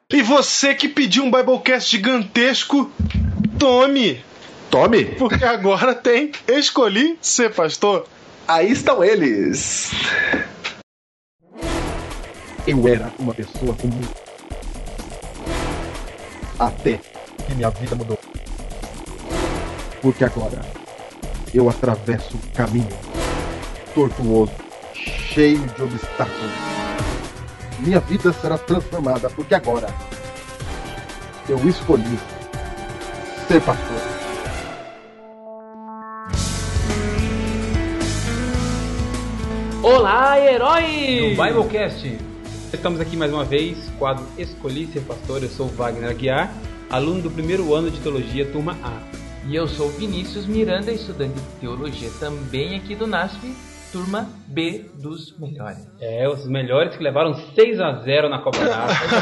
E você que pediu um Biblecast gigantesco, tome! Tome! Porque agora tem Escolhi Ser Pastor. Aí estão eles. Eu era uma pessoa comum. Até que minha vida mudou. Porque agora eu atravesso um caminho tortuoso, cheio de obstáculos. Minha vida será transformada porque agora eu escolhi ser pastor. Olá, herói! Do Biblecast. Estamos aqui mais uma vez, quadro Escolhi Ser Pastor. Eu sou Wagner Aguiar, aluno do primeiro ano de Teologia, turma A. E eu sou Vinícius Miranda, estudante de Teologia também aqui do NASP, turma B dos melhores. É, os melhores que levaram 6 a 0 na Copa da África.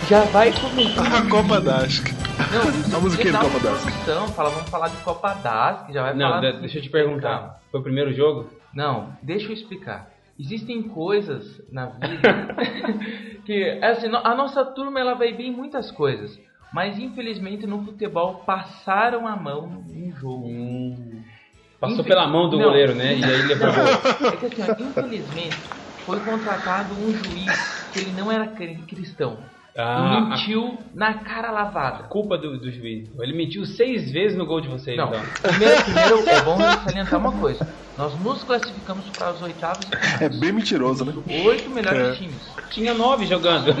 [laughs] Já vai começar. [laughs] A Copa da África. Não, A musiquinha uma Copa da África. introdução, Fala, vamos falar de Copa das, que já vai Não, falar... de- deixa eu te perguntar. Foi o primeiro jogo? Não, deixa eu explicar. Existem coisas na vida [laughs] que assim, no- a nossa turma ela vai bem em muitas coisas, mas infelizmente no futebol passaram a mão em jogo. Passou Infel- pela mão do Não. goleiro, né? E aí levou Não. É que assim, ó, infelizmente foi contratado um juiz que ele não era cri- cristão. Ah, mentiu na cara lavada. Culpa do, do juiz. Ele mentiu seis vezes no gol de vocês, Não, então. primeiro, primeiro é bom salientar uma coisa. Nós nos classificamos para as oitavas e finais. É bem mentiroso, né? Oito melhores É. times. Tinha nove jogando. [laughs]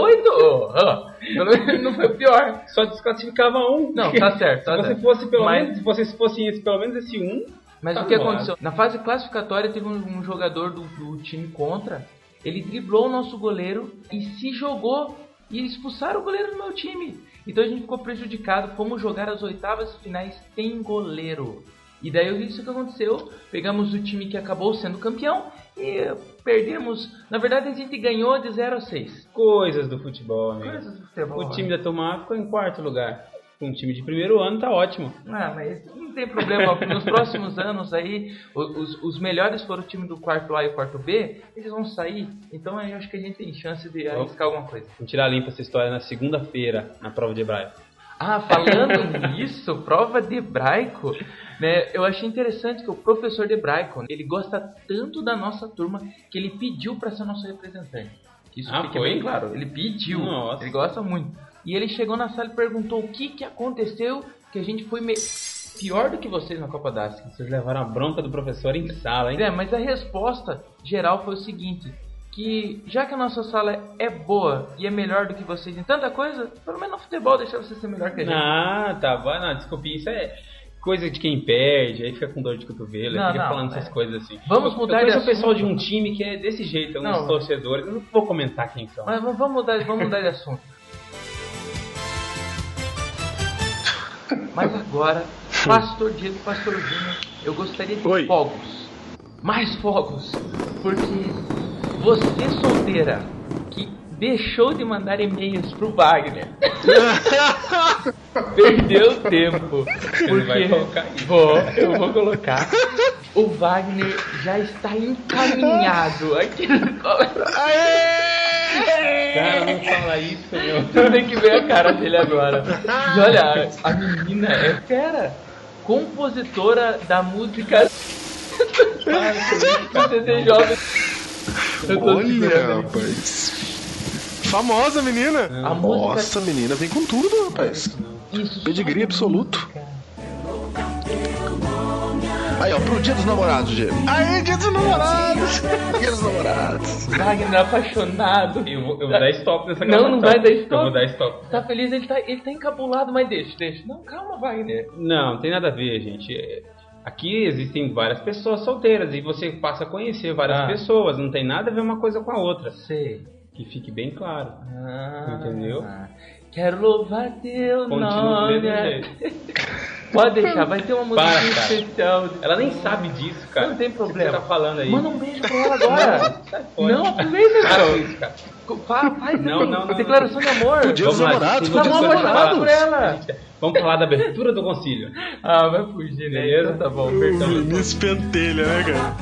Oito? Oh, pelo menos não foi o pior. Só desclassificava um. Não, tá certo, tá se você certo. fosse pelo Mas- menos, se vocês fossem esse, pelo menos esse um. Mas tá o que ar. aconteceu? Na fase classificatória teve um, um jogador do, do time contra. Ele driblou o nosso goleiro e se jogou. E expulsaram o goleiro do meu time. Então a gente ficou prejudicado. Fomos jogar as oitavas finais sem goleiro. E daí isso que aconteceu. Pegamos o time que acabou sendo campeão e perdemos. Na verdade a gente ganhou de 0 a 6. Coisas do futebol, amigo. Coisas do futebol. O time da turma A ficou em quarto lugar. Um time de primeiro ano tá ótimo. Ah, mas não tem problema. [laughs] Nos próximos anos aí, os, os melhores foram o time do quarto A e o quarto B, eles vão sair. Então eu acho que a gente tem chance de arriscar alguma coisa. Vamos tirar limpa essa história na segunda-feira, na prova de hebraico. Ah, falando [laughs] nisso, prova de hebraico, né? Eu achei interessante que o professor de hebraico, ele gosta tanto da nossa turma que ele pediu para ser nosso representante. Isso Ah, fica foi? bem claro. Ele pediu. Nossa. Ele gosta muito. E ele chegou na sala e perguntou o que que aconteceu que a gente foi me... pior do que vocês na Copa Dask. Vocês levaram a bronca do professor em sala, hein? É, mas a resposta geral foi o seguinte: que já que a nossa sala é boa e é melhor do que vocês em tanta coisa, pelo menos no futebol deixa você ser melhor que a gente. Ah, tá bom. Não, desculpe, isso é coisa de quem perde, aí fica com dor de cotovelo, Não, fica não, falando é. essas coisas assim. Vamos Eu- mudar eu de conheço o pessoal de um time que é desse jeito, uns Não. torcedores, eu não vou comentar quem são. Mas vamos mudar, vamos mudar de assunto. Mas agora, [laughs] Pastor Diego, Pastor Júnior, eu gostaria de fogos. Mais fogos. Porque você solteira que deixou de mandar e-mails pro Wagner. [laughs] Perdeu tempo. Ele vai Porque colocar isso. vou, eu vou colocar. O Wagner já está encaminhado aqui no Cara, não fala isso, meu. Você tem que ver a cara dele agora. E olha, a menina é fera. Compositora da música. [laughs] Você tem jovem. Eu tô Olha, rapaz. Famosa menina. A música- Nossa, menina, vem com tudo, rapaz. Isso. Pedigree absoluto. Aí, ó, pro dia dos namorados, Diego. Aí, dia dos namorados. Dia dos namorados. Wagner apaixonado. Eu vou, eu vou dar stop nessa Não, não gravação. vai dar stop. Eu vou dar stop. Tá feliz? Ele tá, ele tá encabulado, mas deixa, deixa. Não, calma, Wagner. Não, não tem nada a ver, gente. É, Aqui existem várias pessoas solteiras e você passa a conhecer várias Ah. pessoas. Não tem nada a ver uma coisa com a outra. Sei. Que fique bem claro. Ah, Entendeu? Quero louvar teu Continua nome. jeito. [laughs] Pode deixar, vai ter uma música Para, especial. Ela nem sabe disso, cara. Não tem O que problema. você tá falando aí? Manda um beijo pra ela agora. Fora. Não, aproveita, cara. isso, cara. Fa- Faz Não, não, não, declaração de amor. Pro dia dos Vamos lá, namorados, tem pro dia Tá dos namorados. ela. Vamos falar da abertura do concílio. Ah, vai fugir, né? Beleza? Tá bom, perdão. Vinícius Pentelha, né, cara?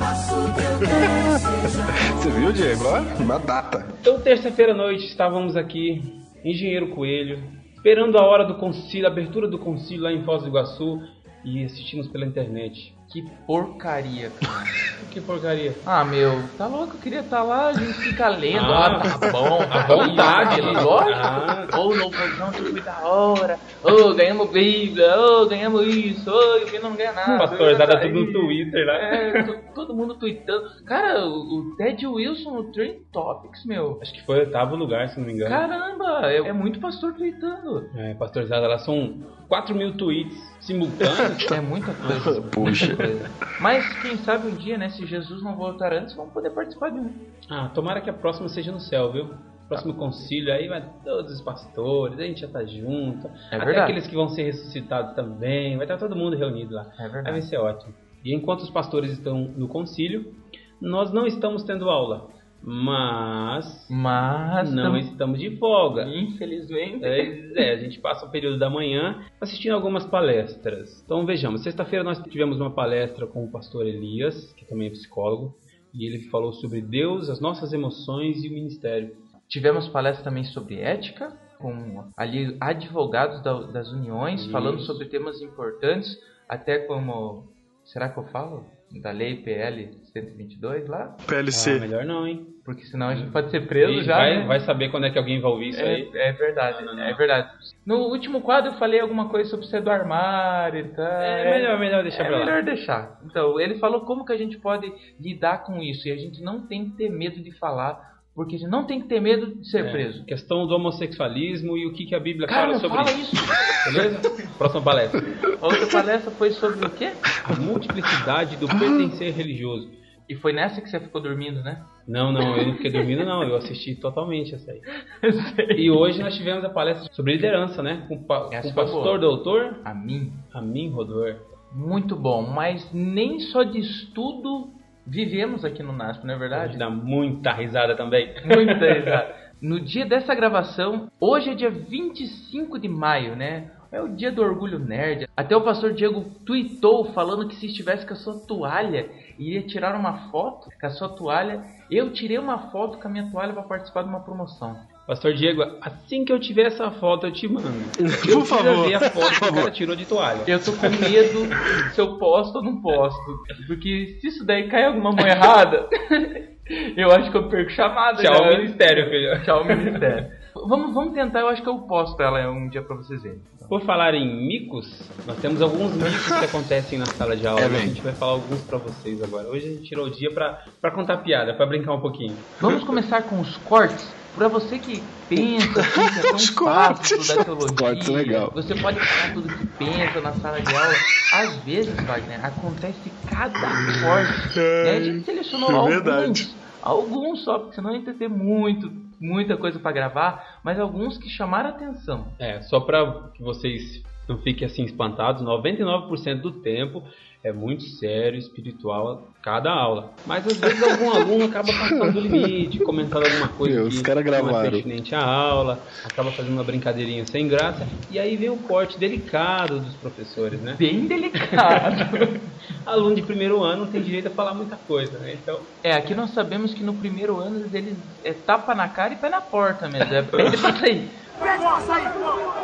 [laughs] Você viu, Diego? Uma data. Então, terça-feira à noite, estávamos aqui, Engenheiro Coelho, esperando a hora do concílio, a abertura do concílio lá em Foz do Iguaçu e assistimos pela internet. Que porcaria, cara. [laughs] Que porcaria. Ah, meu, tá louco? Eu queria estar lá, a gente fica lendo. Ah, Ah, tá bom. à vontade. lógico. Ah. Ô, no não, tudo foi da hora. Ô, ganhamos Bíblia. Ô, ganhamos isso. Ô, o Vina não ganha nada. Pastorzada tudo no Twitter lá. É, to- todo mundo tweetando. Cara, o, o Ted Wilson no Trend Topics, meu. Acho que foi o oitavo lugar, se não me engano. Caramba, é, é muito pastor tweetando. É, pastorzada lá são 4 mil tweets simultâneos. [laughs] É muita coisa. Puxa. coisa. Mas quem sabe um dia, né, se Jesus não voltar antes, vamos poder participar de um. ah, tomara que a próxima seja no céu, viu? Próximo concílio aí vai todos os pastores, a gente já tá junto. É até verdade. aqueles que vão ser ressuscitados também, vai estar todo mundo reunido lá. É Aí verdade. vai ser ótimo. E enquanto os pastores estão no concílio, nós não estamos tendo aula, mas Mas não tam- estamos de folga. Infelizmente. É, é, a gente passa o período da manhã assistindo algumas palestras. Então vejamos, sexta-feira nós tivemos uma palestra com o pastor Elias, que também é psicólogo, e ele falou sobre Deus, as nossas emoções e o ministério. Tivemos palestra também sobre ética, com ali advogados da- das uniões, Isso. falando sobre temas importantes, até como. Será que eu falo? Da lei PL 122 lá? Ah, PLC. melhor não, hein? Porque senão a gente pode ser preso E já. vai, né? vai saber quando é que alguém vai ouvir isso aí. É, é verdade, é verdade. No último quadro eu falei alguma coisa sobre ser do armário e tal. É melhor- melhor deixar é pra lá. melhor deixar. Então, ele falou como que a gente pode lidar com isso. E a gente não tem que ter medo de falar, porque a gente não tem que ter medo de ser É, preso. Questão do homossexualismo e o que, que a Bíblia Cara, fala não sobre fala isso. isso. Beleza? [laughs] Próxima palestra. A outra palestra foi sobre o quê? A multiplicidade do pertencer religioso. E foi nessa que você ficou dormindo, né? Não, não, eu não fiquei dormindo não, eu assisti totalmente essa aí. [laughs] E hoje nós tivemos a palestra sobre liderança, né? Com, o pa- Essa com o pastor boa. doutor A mim. Amin Rodor. Muito bom, mas nem só de estudo vivemos aqui no NASP, não é A verdade? dá muita risada também. Muita [laughs] risada. No dia dessa gravação, hoje é dia 25 de maio, né? É o dia do orgulho nerd. Até o pastor Diego tweetou falando que se estivesse com a sua toalha, iria tirar uma foto com a sua toalha. Eu tirei uma foto com a minha toalha para participar de uma promoção. Pastor Diego, assim que eu tiver essa foto, eu te mando. Por Eu favor, queria ver a foto por que o favor. cara tirou de toalha. Eu tô com medo se eu posto ou não posto. Porque se isso daí cair alguma mão errada, [laughs] eu acho que eu perco chamada. Tchau, já. ministério, filho. Tchau, ministério. Vamos, vamos tentar, eu acho que eu posto ela um dia pra vocês verem. Por falar em micos, nós temos alguns micos que acontecem na sala de aula. É, a gente vai falar alguns pra vocês agora. Hoje a gente tirou o dia pra, pra contar piada, pra brincar um pouquinho. Vamos começar com os cortes. Pra você que pensa assim, que é tão fácil estudar teologia, cortes, legal. você pode falar tudo que pensa na sala de aula. Às vezes, Wagner, acontece cada corte. Né? A gente selecionou É alguns, alguns só, porque senão a gente ia ter muito, muita coisa pra gravar, mas alguns que chamaram atenção. É, só pra que vocês não fiquem assim espantados, 99% do tempo é muito sério, espiritual cada aula. Mas às vezes algum aluno acaba passando do limite, comentando alguma coisa Meu, que os cara não é pertinente à aula, acaba fazendo uma brincadeirinha sem graça, e aí vem o corte delicado dos professores, né? Bem delicado. Aluno de primeiro ano não tem direito a falar muita coisa, né? Então, É, aqui nós sabemos que no primeiro ano eles é tapa na cara e pé na porta mesmo. É pede pra sair. Pede pra sair!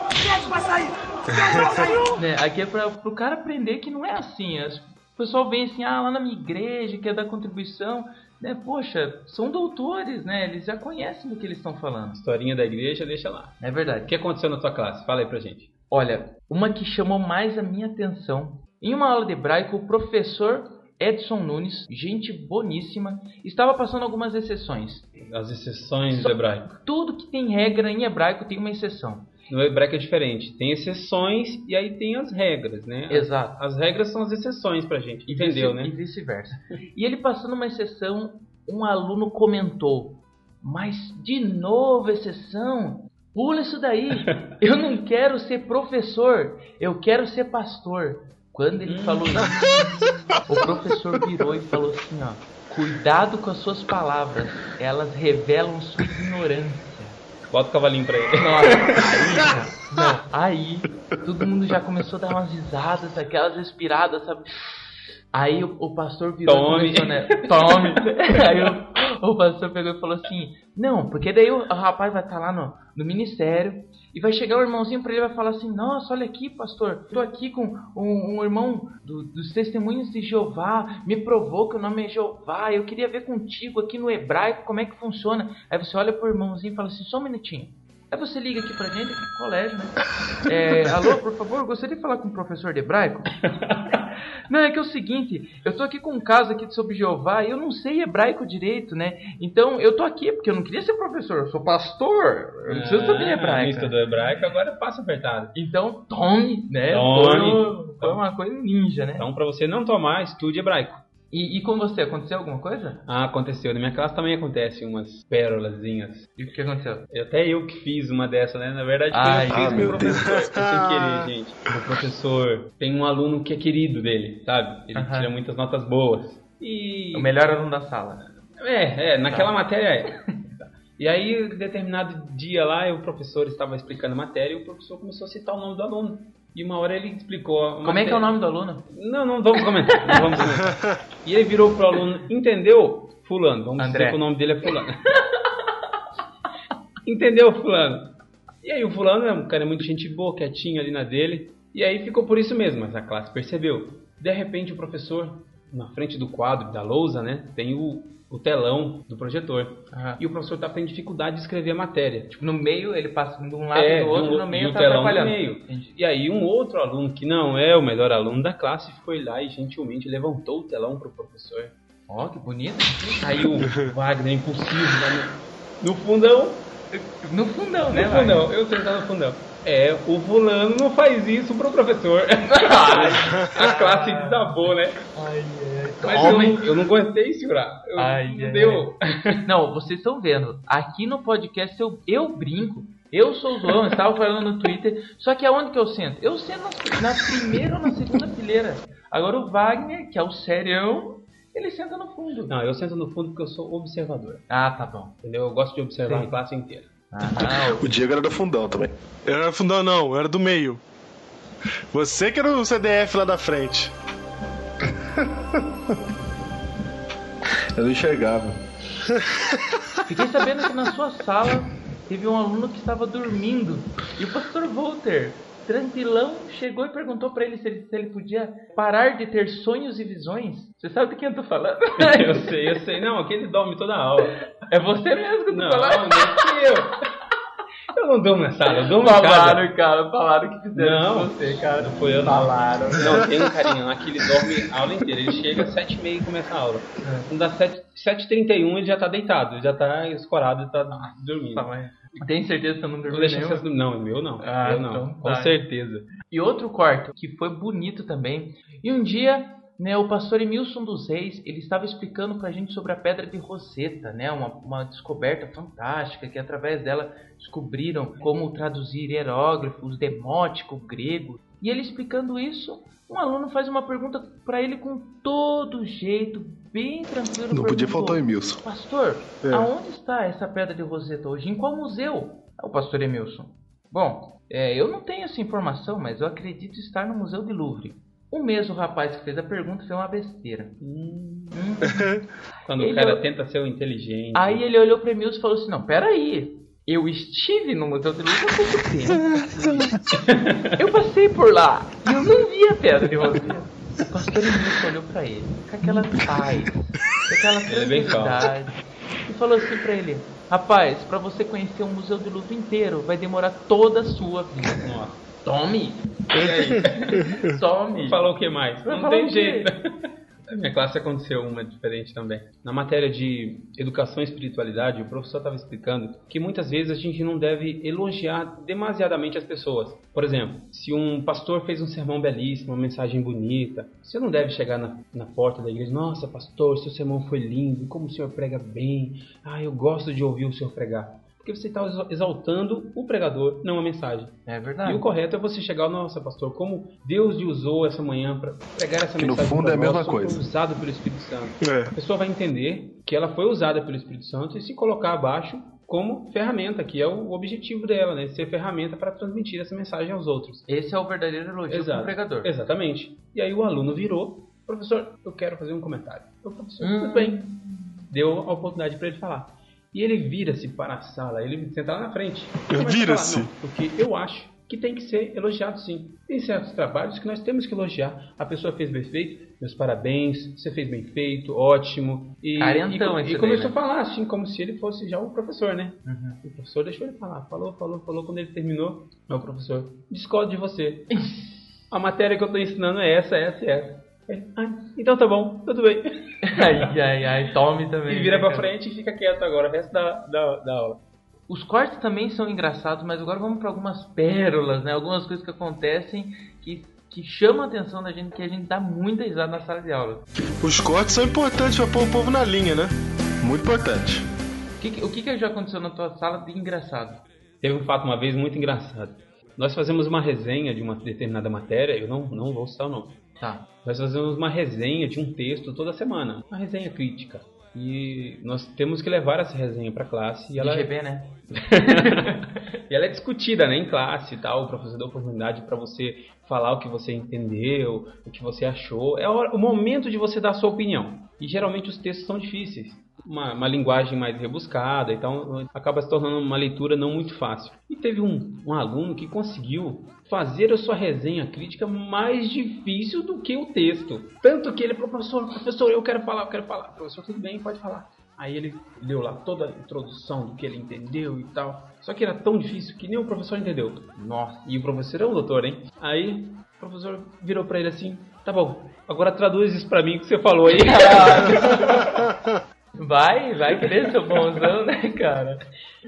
Pede pra sair! Pede pra sair! né? Aqui é pra, pro cara aprender que não é assim. As- o pessoal vem assim, ah, lá na minha igreja, quer dar contribuição. Né? Poxa, são doutores, né? Eles já conhecem do que eles estão falando. historinha da igreja, deixa lá. É verdade. O que aconteceu na tua classe? Fala aí pra gente. Olha, uma que chamou mais a minha atenção. Em uma aula de hebraico, o professor Edson Nunes, gente boníssima, estava passando algumas exceções. As exceções Só- do hebraico. Tudo que tem regra em hebraico tem uma exceção. No hebraico é diferente. Tem exceções e aí tem as regras, né? Exato. As regras são as exceções pra gente. E Entendeu, vice- né? E vice-versa. E ele passando uma exceção, um aluno comentou: Mas de novo exceção? Pula isso daí. [laughs] Eu não quero ser professor, eu quero ser pastor. Quando ele falou isso, o professor virou e falou assim: ó, Cuidado com as suas palavras, elas revelam sua ignorância. Bota o cavalinho pra ele. Nossa, aí, [laughs] não, aí todo mundo já começou a dar umas risadas, aquelas respiradas, sabe? Aí o, o pastor virou Tome. e começou, né? [laughs] Tome! [laughs] Aí o, o pastor pegou e falou assim: Não, porque daí o, o rapaz vai estar lá no, no ministério e vai chegar o irmãozinho pra ele e vai falar assim: Nossa, olha aqui, pastor, tô aqui com um, um irmão do- dos testemunhos de Jeová, me provou que o nome é Jeová, eu queria ver contigo aqui no hebraico como é que funciona. Aí você olha pro irmãozinho e fala assim: Só um minutinho. Aí você liga aqui pra gente, aqui no colégio, né? É, alô, por favor, gostaria de falar com o professor de hebraico? [laughs] Não, é que é o seguinte, eu tô aqui com um caso aqui sobre Jeová e eu não sei hebraico direito, né? Então eu tô aqui porque eu não queria ser professor, eu sou pastor, eu não preciso saber Ah, hebraico. Estudou hebraico, agora passa apertado. Então tome, né? Tome. Foi, foi uma coisa ninja, né? Então, pra você não tomar, estude hebraico. E, e com você, aconteceu alguma coisa? Ah, aconteceu. Na minha classe também acontece umas pérolazinhas. E o que aconteceu? Até eu que fiz uma dessa, né? Na verdade, Ai, eu que fiz ah, meu professor. Foi sem querer, gente. O professor tem um aluno que é querido dele, sabe? Ele Aham. tira muitas notas boas. E... O melhor aluno da sala. É, é, naquela Tá. matéria é. [laughs] E aí, determinado dia lá, o professor estava explicando a matéria e o professor começou a citar o nome do aluno. E uma hora ele explicou. Como é que é o nome do aluno? Não, não vamos comentar. Não vamos comentar. [laughs] E ele virou pro aluno, entendeu? Fulano, vamos André. dizer que o nome dele é Fulano. [laughs] entendeu, Fulano? E aí o Fulano é um cara muito gente boa, quietinho ali na dele. E aí ficou por isso mesmo, mas a classe percebeu. De repente o professor, na frente do quadro, da lousa, né, tem o, o telão do projetor. Aham. E o professor tá tendo dificuldade de escrever a matéria. Tipo, no meio ele passa de um lado É, do outro, do- no meio do tá telão no meio. E aí um outro aluno que não é o melhor aluno da classe foi lá e gentilmente levantou o telão pro professor. Ó, que bonito. Aí o Wagner impulsivo lá no, no fundão. No fundão, né, No Wagner? fundão, eu sentado no fundão. É, o fulano não faz isso pro professor. [laughs] [laughs] a classe desabou, né? Mas eu, eu não aguentei segurar. Eu, Ai, não ai, deu. [laughs] Não, vocês estão vendo. Aqui no podcast eu, eu brinco. Eu sou o João, eu estava falando no Twitter. Só que aonde que eu sento? Eu sento na, na primeira ou na segunda fileira. Agora o Wagner, que é o serião, ele senta no fundo. Não, eu sento no fundo porque eu sou observador. Ah, tá bom. Entendeu? Eu gosto de observar Sim. a classe inteira. Ah, [laughs] O Diego era do fundão também. Eu era fundão, não, eu era do meio. Você que era o CDF lá da frente. [laughs] Eu não enxergava. Fiquei sabendo que na sua sala teve um aluno que estava dormindo e o pastor Walter, tranquilão, chegou e perguntou para ele se, ele se ele podia parar de ter sonhos e visões. Você sabe de quem eu tô falando? [laughs] eu sei, eu sei. Não, aquele dorme toda a aula. É você mesmo que eu tô Não, falando? não é eu. Eu não na sala, eu durmo em Falaram, cara, falaram que fizeram Não, com você, cara. Não foi eu. Falaram. Não, tem um carinha lá que ele dorme a aula inteira. Ele chega às 7h30 e começa a aula. Quando dá 7, 7h31 ele já tá deitado, ele já tá escorado, ele tá dormindo. Tá, mas Tem certeza que você não dormiu vocês... Não, meu não. Ah, eu não. então Com tá. certeza. E outro quarto, que foi bonito também. E um dia, né, o pastor Emilson dos Reis, ele estava explicando pra gente sobre a pedra de Roseta, né, uma, uma descoberta fantástica, que através dela descobriram como traduzir hieróglifos, demótico, grego. E ele explicando isso, um aluno faz uma pergunta pra ele com todo jeito, bem tranquilo. Não podia faltar o Emilson. Pastor, É. aonde está essa pedra de Roseta hoje? Em qual museu? É o pastor Emilson. Bom, é, eu não tenho essa informação, mas eu acredito estar no Museu de Louvre. O mesmo rapaz que fez a pergunta fez uma besteira. Hum. [laughs] Quando Ele- o cara tenta ser o inteligente. Aí ele olhou para Emilson e falou assim: Não, peraí. Eu estive no Museu de Louvre há pouco tempo. eu passei por lá e eu não vi a pedra de Roseta. O pastor Emilson olhou para ele com aquela paz, com aquela é tranquilidade e falou assim para ele: Rapaz, para você conhecer o Museu de Louvre inteiro vai demorar toda a sua vida. Nossa. Tome! E aí? [laughs] Tome! Falou o que mais? Não falar tem jeito. Na minha classe aconteceu uma diferente também. Na matéria de educação e espiritualidade, o professor estava explicando que muitas vezes a gente não deve elogiar demasiadamente as pessoas. Por exemplo, se um pastor fez um sermão belíssimo, uma mensagem bonita, você não deve chegar na, na porta da igreja, nossa pastor, seu sermão foi lindo, como o senhor prega bem, ah, eu gosto de ouvir o senhor pregar. Porque você está exaltando o pregador, não a mensagem. É verdade. E o correto é você chegar, nossa, pastor, como Deus lhe usou essa manhã para pregar essa Que no mensagem. fundo pra é a mesma nós, coisa. usado pelo Espírito Santo. É. A pessoa vai entender que ela foi usada pelo Espírito Santo e se colocar abaixo como ferramenta, que é o objetivo dela, né? Ser ferramenta para transmitir essa mensagem aos outros. Esse é o verdadeiro elogio Exato. do pregador. Exatamente. E aí o aluno virou, professor, eu quero fazer um comentário. O professor, Hum. tudo bem. Deu a oportunidade para ele falar. E ele vira-se para a sala, ele senta lá na frente. Vira-se. falar, "Não, Porque eu acho que tem que ser elogiado sim. Tem certos trabalhos que nós temos que elogiar. A pessoa fez bem feito, meus parabéns, você fez bem feito, ótimo. E, Carentão e, e começou daí, né? a falar assim, como se ele fosse já o professor, né? Uhum. O professor deixou ele falar, falou, falou, falou. Quando ele terminou, não, professor, discordo de você. A matéria que eu estou ensinando é essa, essa e essa. "Ah, então tá bom, tudo bem. [laughs] ai, ai, ai, tome também. E vira né, pra cara? frente e fica quieto agora, o resto da, da, da aula. Os cortes também são engraçados, mas agora vamos para algumas pérolas, né? Algumas coisas que acontecem que, que chamam a atenção da gente, que a gente dá muita risada na sala de aula. Os cortes são importantes pra pôr o povo na linha, né? Muito importante. O que, que- o que, que já aconteceu na tua sala de engraçado? Teve um fato uma vez muito engraçado. Nós fazemos uma resenha de uma determinada matéria, eu não, não vou citar o nome. Tá. Nós fazemos uma resenha de um texto toda semana, uma resenha crítica. E nós temos que levar essa resenha para classe e ela IGB, né? [laughs] e ela é discutida, né, em classe e tal. O professor dá oportunidade para você falar o que você entendeu, o que você achou. É o momento de você dar a sua opinião. E geralmente os textos são difíceis. Uma, uma linguagem mais rebuscada, então acaba se tornando uma leitura não muito fácil. E teve um, um aluno que conseguiu fazer a sua resenha crítica mais difícil do que o texto. Tanto que ele falou, professor, professor, eu quero falar, eu quero falar. Professor, tudo bem, pode falar. Aí ele leu lá toda a introdução do que ele entendeu e tal. Só que era tão difícil que nem o professor entendeu. Nossa, e o professor é um doutor, hein? Aí o professor virou pra ele assim: tá bom, agora traduz isso pra mim que você falou aí. [laughs] Vai, vai querer ser bonzão, né, cara?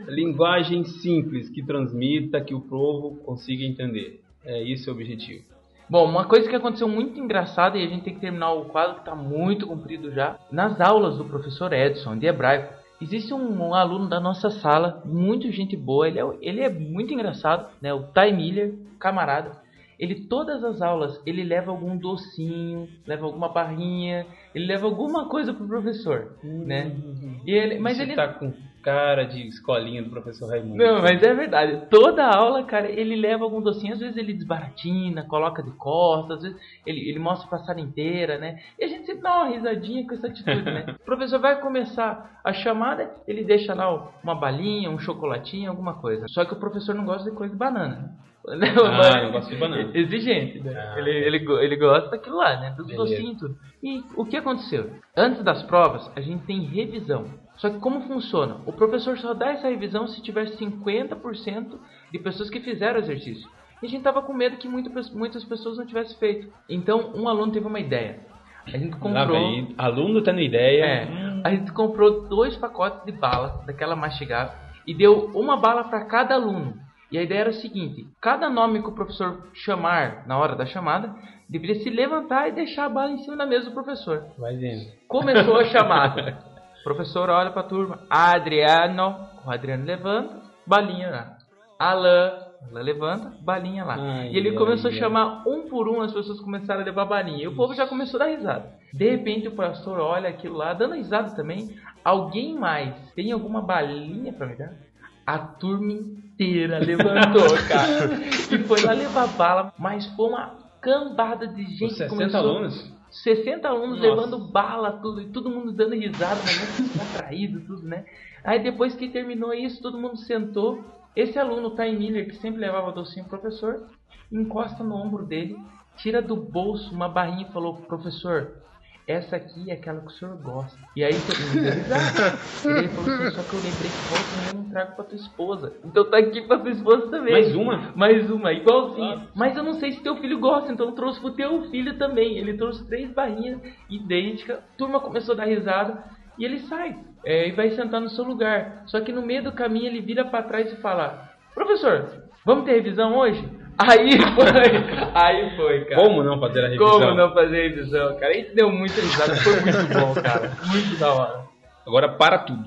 Linguagem simples que transmita, que o povo consiga entender. É esse o objetivo. Bom, uma coisa que aconteceu muito engraçada e a gente tem que terminar o quadro que está muito comprido já. Nas aulas do professor Edson de hebraico, existe um, um aluno da nossa sala, muito gente boa, ele é, ele é muito engraçado, né? O Ty Miller, camarada. Ele todas as aulas ele leva algum docinho, leva alguma barrinha ele leva alguma coisa pro professor, né? E ele, mas Você ele tá com cara de escolinha do professor Raimundo. Não, mas é verdade. Toda aula, cara, ele leva algum docinho. Às vezes ele desbaratina, coloca de costas, às vezes ele, ele mostra a passada inteira, né? E a gente sempre dá uma risadinha com essa atitude, né? [laughs] O professor vai começar a chamada, ele deixa lá uma balinha, um chocolatinho, alguma coisa. Só que o professor não gosta de coisa de banana, né? Ah, não gosta de banana. Exigente, né? Ah. Ele, ele, ele gosta daquilo lá, né? Dos docinhos e tudo. E o que aconteceu? Antes das provas, a gente tem revisão. Só que como funciona? O professor só dá essa revisão se tiver 50% de pessoas que fizeram o exercício. E a gente tava com medo que muita pe- muitas pessoas não tivessem feito. Então, um aluno teve uma ideia. A gente comprou... aluno tendo ideia. É, a gente comprou dois pacotes de bala, daquela mastigável, e deu uma bala para cada aluno. E a ideia era o seguinte: cada nome que o professor chamar na hora da chamada, deveria se levantar e deixar a bala em cima da mesa do professor. Vai vendo. Começou a chamada. O [laughs] professor olha para a turma: Adriano, o Adriano levanta, balinha lá. Alan, Alan levanta, balinha lá. Ai, e ele ai, começou ai. a chamar um por um, as pessoas começaram a levar balinha. E o povo já começou a dar risada. De repente o pastor olha aquilo lá, dando risada também. Alguém mais tem alguma balinha para me dar? A turma inteira levantou, [laughs] cara. e foi lá levar bala, mas foi uma cambada de gente. Os que 60 começou- alunos? 60 alunos Nossa. levando bala, tudo, e todo mundo dando risada, mas muito atraído, tudo, né? Aí depois que terminou isso, todo mundo sentou. Esse aluno, o Time Miller, que sempre levava docinho pro professor, encosta no ombro dele, tira do bolso uma barrinha e falou: Professor, essa aqui é aquela que o senhor gosta. E aí mundo deu risada. E ele falou assim: Só que eu lembrei que volta eu não trago pra tua esposa. Então tá aqui pra tua esposa também. Mais uma? Mais uma, igualzinha. Mas eu não sei se teu filho gosta, então eu trouxe pro teu filho também. Ele trouxe três barrinhas idênticas. A turma começou a dar risada e ele sai. é, e vai sentar no seu lugar. Só que no meio do caminho ele vira pra trás e fala: Professor, vamos ter revisão hoje? Aí foi, aí foi, cara. Como não fazer a revisão? Como não fazer revisão, cara? Isso deu muita risada, foi muito [laughs] bom, cara. Muito da hora. Agora para tudo.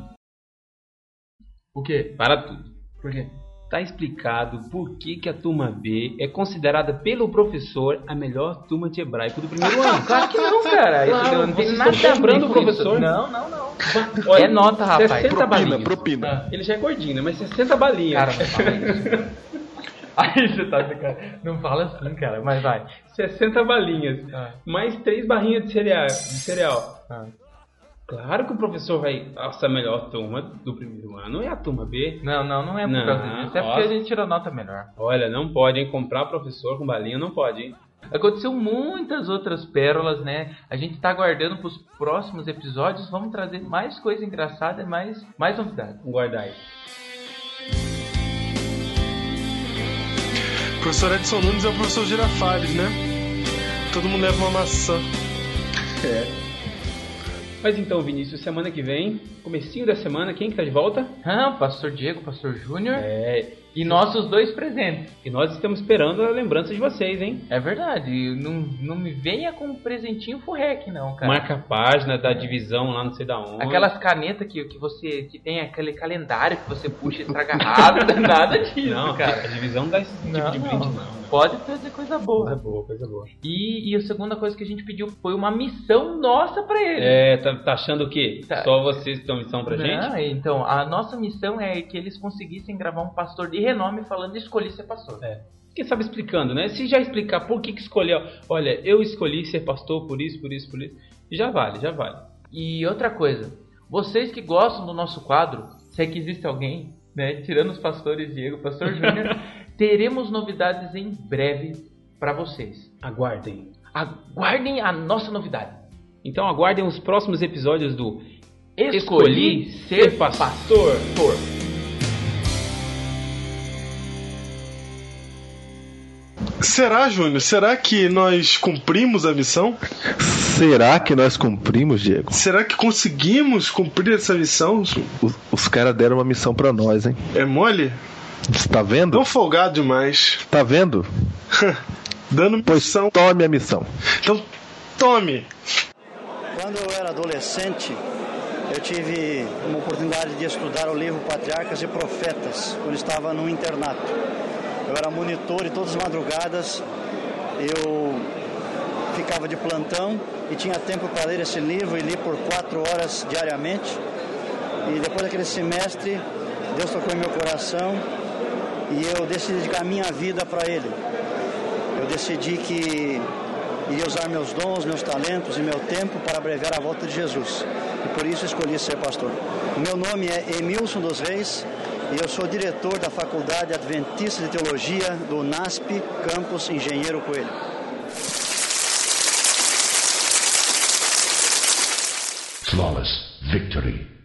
O quê? Para tudo. Por quê? Tá explicado por que, que a turma B é considerada pelo professor a melhor turma de hebraico do primeiro ano. [laughs] Claro que não, cara. Isso Claro, não tem nada a com o professor. Não, não, não. Olha, [laughs] é nota, rapaz. 60 Propina, balinhas. propina. Ele já é gordinho, né? Mas 60 balinhas. Cara, não fala isso. Aí você tá cara, Não fala assim, cara, mas vai. 60 balinhas. Ah. Mais 3 barrinhas de cereal. De cereal. Claro que o professor vai. Nossa, a melhor turma do primeiro ano é a turma B. Não, não, não é por Não, causa disso. É porque a gente tirou nota melhor. Olha, não pode, hein? Comprar professor com balinha não pode, hein? Aconteceu muitas outras pérolas, né? A gente tá aguardando pros próximos episódios. Vamos trazer mais coisa engraçada e mais, mais novidades. Vamos guardar aí. O professor Edson Nunes é o professor Girafales, né? Todo mundo leva uma maçã. É. Mas então, Vinícius, semana que vem, comecinho da semana, quem que tá de volta? Ah, Pastor Diego, Pastor Júnior. É. E nossos dois presentes. E nós estamos esperando a lembrança de vocês, hein? É verdade. Não, não me venha com um presentinho furreque, não, cara. Marca a página da divisão lá não sei da onde. Aquelas canetas que, que você que tem aquele calendário que você puxa e estraga rápido, [laughs] nada disso, Não, cara. a divisão não dá esse tipo Não, de brinde, não. não. Pode trazer coisa boa. Coisa boa, coisa boa. E, e a segunda coisa que a gente pediu foi uma missão nossa pra ele. É, tá, tá achando o quê? Tá. Só vocês que dão missão pra gente? Não, então, a nossa missão é que eles conseguissem gravar um pastor de renome falando escolhi ser pastor. É. Quem sabe explicando, né? Se já explicar por que, que escolheu, olha, eu escolhi ser pastor por isso, por isso, por isso, já vale, já vale. E outra coisa, vocês que gostam do nosso quadro, se é que existe alguém, né, tirando os pastores Diego, pastor Júnior, [laughs] teremos novidades em breve pra vocês. Aguardem. Aguardem a nossa novidade. Então aguardem os próximos episódios do Escolhi ser pastor. Será, Júnior? Será que nós cumprimos a missão? Será que nós cumprimos, Diego? Será que conseguimos cumprir essa missão? Os, os caras deram uma missão pra nós, hein? É mole? Você tá vendo? Tão folgado demais. Tá vendo? [laughs] Dando missão. Tome a missão. Então, tome. Quando eu era adolescente, eu tive uma oportunidade de estudar o livro Patriarcas e Profetas, quando estava no internato. Eu era monitor e todas as madrugadas eu ficava de plantão e tinha tempo para ler esse livro e li por quatro horas diariamente. E depois daquele semestre, Deus tocou em meu coração e eu decidi dedicar minha vida para Ele. Eu decidi que iria usar meus dons, meus talentos e meu tempo para abreviar a volta de Jesus. E por isso escolhi ser pastor. Meu nome é Emilson dos Reis eu sou diretor da Faculdade Adventista de Teologia do NASP, Campus Engenheiro Coelho. Flawless victory.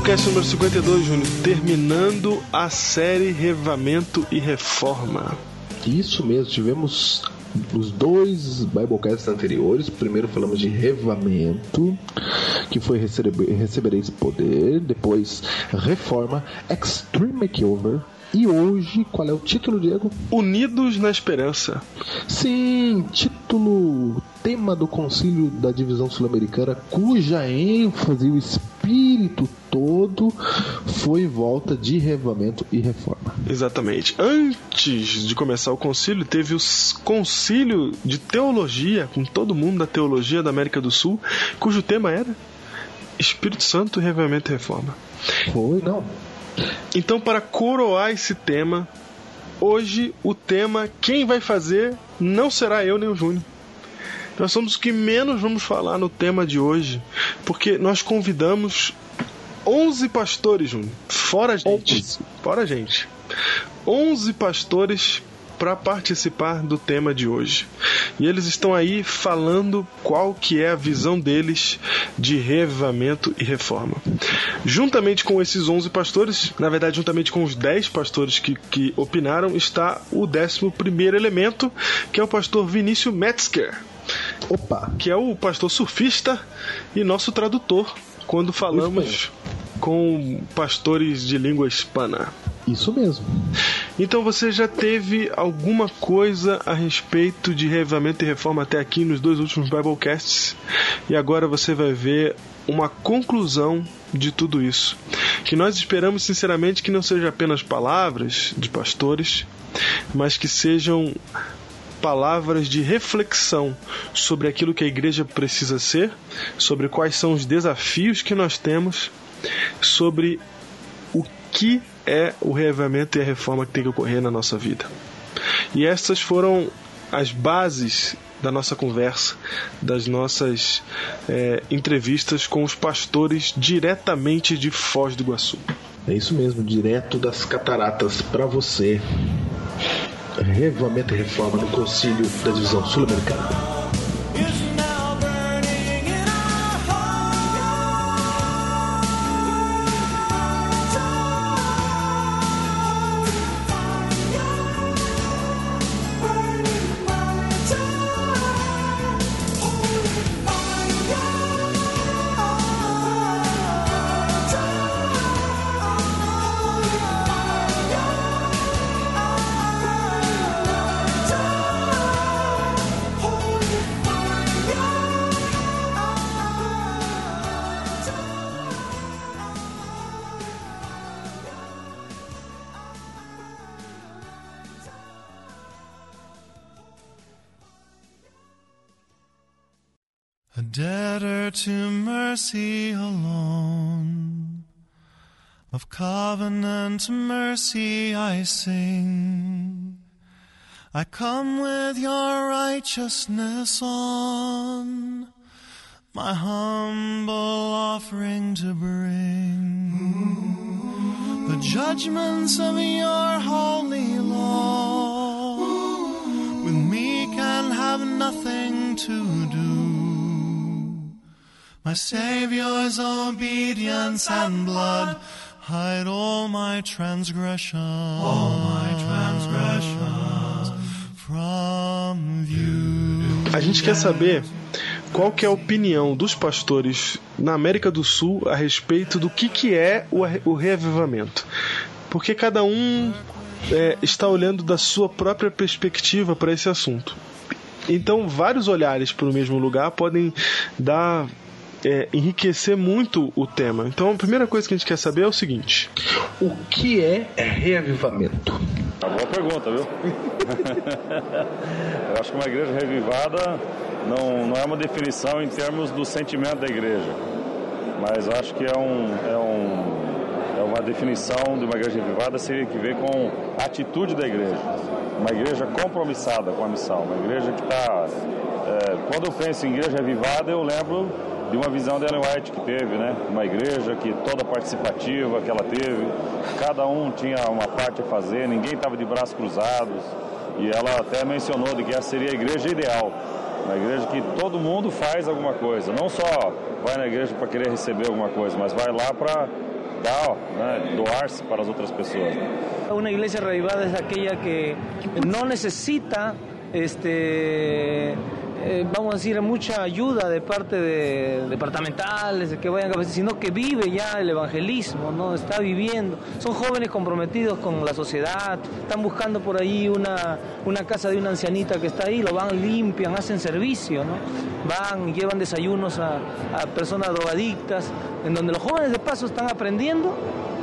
Biblecast número 52, Júnior, terminando a série Revamento e Reforma. Isso mesmo, tivemos os dois Biblecasts anteriores. Primeiro falamos de revamento, que foi receber, recebereis poder. Depois, reforma, extreme makeover. E hoje, qual é o título, Diego? Unidos na Esperança. Sim, título, tema do Concílio da Divisão Sul-Americana, cuja ênfase, o espírito todo foi em volta de revamento e reforma. Exatamente. Antes de começar o concílio, teve o concílio de teologia, com todo mundo da teologia da América do Sul, cujo tema era Espírito Santo, Revamento e Reforma. Foi, não. Então, para coroar esse tema, hoje o tema quem vai fazer não será eu nem o Júnior. Nós somos os que menos vamos falar no tema de hoje, porque nós convidamos 11 pastores, Júnior, fora a gente, fora a gente. 11 pastores para participar do tema de hoje. E eles estão aí falando qual que é a visão deles de revivamento e reforma. Juntamente com esses 11 pastores, na verdade, juntamente com os 10 pastores que, que opinaram, está o 11 elemento, que é o pastor Vinícius Metzger. Opa! Que é o pastor surfista e nosso tradutor quando falamos com pastores de língua hispana. Isso mesmo. Então você já teve alguma coisa a respeito de revivamento e reforma até aqui nos dois últimos Biblecasts e agora você vai ver uma conclusão de tudo isso. Que nós esperamos sinceramente que não seja apenas palavras de pastores, mas que sejam palavras de reflexão sobre aquilo que a igreja precisa ser, sobre quais são os desafios que nós temos, sobre o que é o reavivamento e a reforma que tem que ocorrer na nossa vida. E essas foram as bases da nossa conversa, das nossas é, entrevistas com os pastores diretamente de Foz do Iguaçu. É isso mesmo, direto das cataratas para você. Revamento e reforma no Concílio da Divisão Sul-Americana. Mercy I sing. I come with your righteousness on my humble offering to bring the judgments of your holy law. With me can have nothing to do. My Savior's obedience and blood hide all my transgressions. All my transgressions from view. A gente quer saber qual que é a opinião dos pastores na América do Sul a respeito do que, que é o reavivamento. Porque cada um é, está olhando da sua própria perspectiva para esse assunto. Então, vários olhares para o mesmo lugar podem dar. É, enriquecer muito o tema. Então, a primeira coisa que a gente quer saber é o seguinte: O que é reavivamento? Uma boa pergunta, viu? [laughs] Eu acho que uma igreja revivada não, não é uma definição em termos do sentimento da igreja, mas acho que é, um, é, um, é uma definição de uma igreja revivada seria que vê com a atitude da igreja. Uma igreja compromissada com a missão, uma igreja que está. quando eu penso em igreja revivada, eu lembro de uma visão da Ellen White que teve, né? Uma igreja que toda participativa que ela teve, cada um tinha uma parte a fazer, ninguém estava de braços cruzados. E ela até mencionou de que essa seria a igreja ideal. Uma igreja que todo mundo faz alguma coisa, não só vai na igreja para querer receber alguma coisa, mas vai lá para dar, né, doar-se para as outras pessoas. Una iglesia revivada es aquella que no necesita, este, eh, vamos a decir, mucha ayuda de parte de departamentales, de que vayan a sino que vive ya el evangelismo, no está viviendo. Son jóvenes comprometidos con la sociedad, están buscando por ahí una, una casa de una ancianita que está ahí, lo van, limpian, hacen servicio, ¿no? van llevan desayunos a, a personas drogadictas, en donde los jóvenes de paso están aprendiendo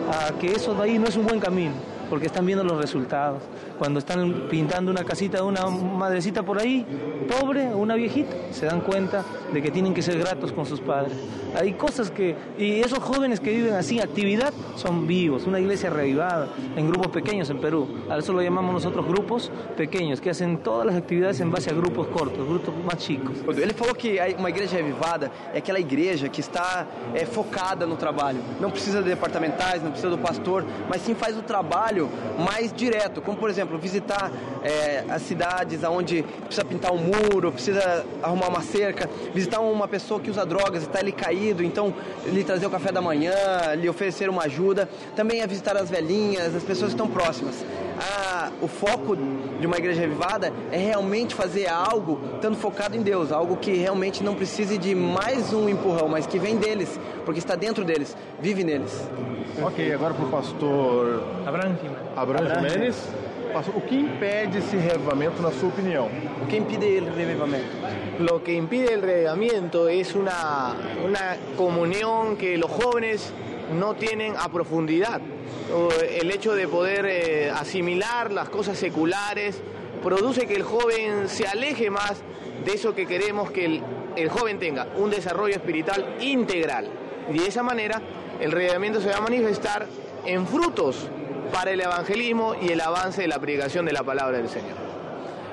a que eso de ahí no es un buen camino, porque están viendo los resultados. Cuando están pintando una casita de una madrecita por ahí, pobre, una viejita, se dan cuenta de que tienen que ser gratos con sus padres. Hay cosas que, y esos jóvenes que viven así, actividad, son vivos, una iglesia revivada, en grupos pequeños en Perú. A eso lo llamamos nosotros grupos pequeños, que hacen todas las actividades en base a grupos cortos, grupos más chicos. Ele falou que uma igreja revivada é aquela igreja que está é, focada no trabalho. Não precisa de departamentais, não precisa do pastor, mas sim faz o trabalho mais direto. Como, por exemplo, visitar é, as cidades onde precisa pintar um muro, precisa arrumar uma cerca, visitar uma pessoa que usa drogas e está ali caído, então lhe trazer o café da manhã, lhe oferecer uma ajuda. Também é visitar as velhinhas, as pessoas que estão próximas. Ah, o foco de uma igreja revivada é realmente fazer algo estando focado em Deus, algo que realmente não precise de mais um empurrão, mas que vem deles, porque está dentro deles, vive neles. Ok, agora para o pastor Abraham Abraham Abraham Jimenez. O que impede esse reavivamento na sua opinião? O que impide o reavivamento? Lo que impide el reavivamiento es una, una comunión que los jóvenes no tienen a profundidad. O El hecho de poder eh, asimilar las cosas seculares produce que el joven se aleje más de eso que queremos que el, el joven tenga, un desarrollo espiritual integral. Y de esa manera el reavivamiento se va a manifestar en frutos para el evangelismo y el avance de la predicación de la palabra del Señor.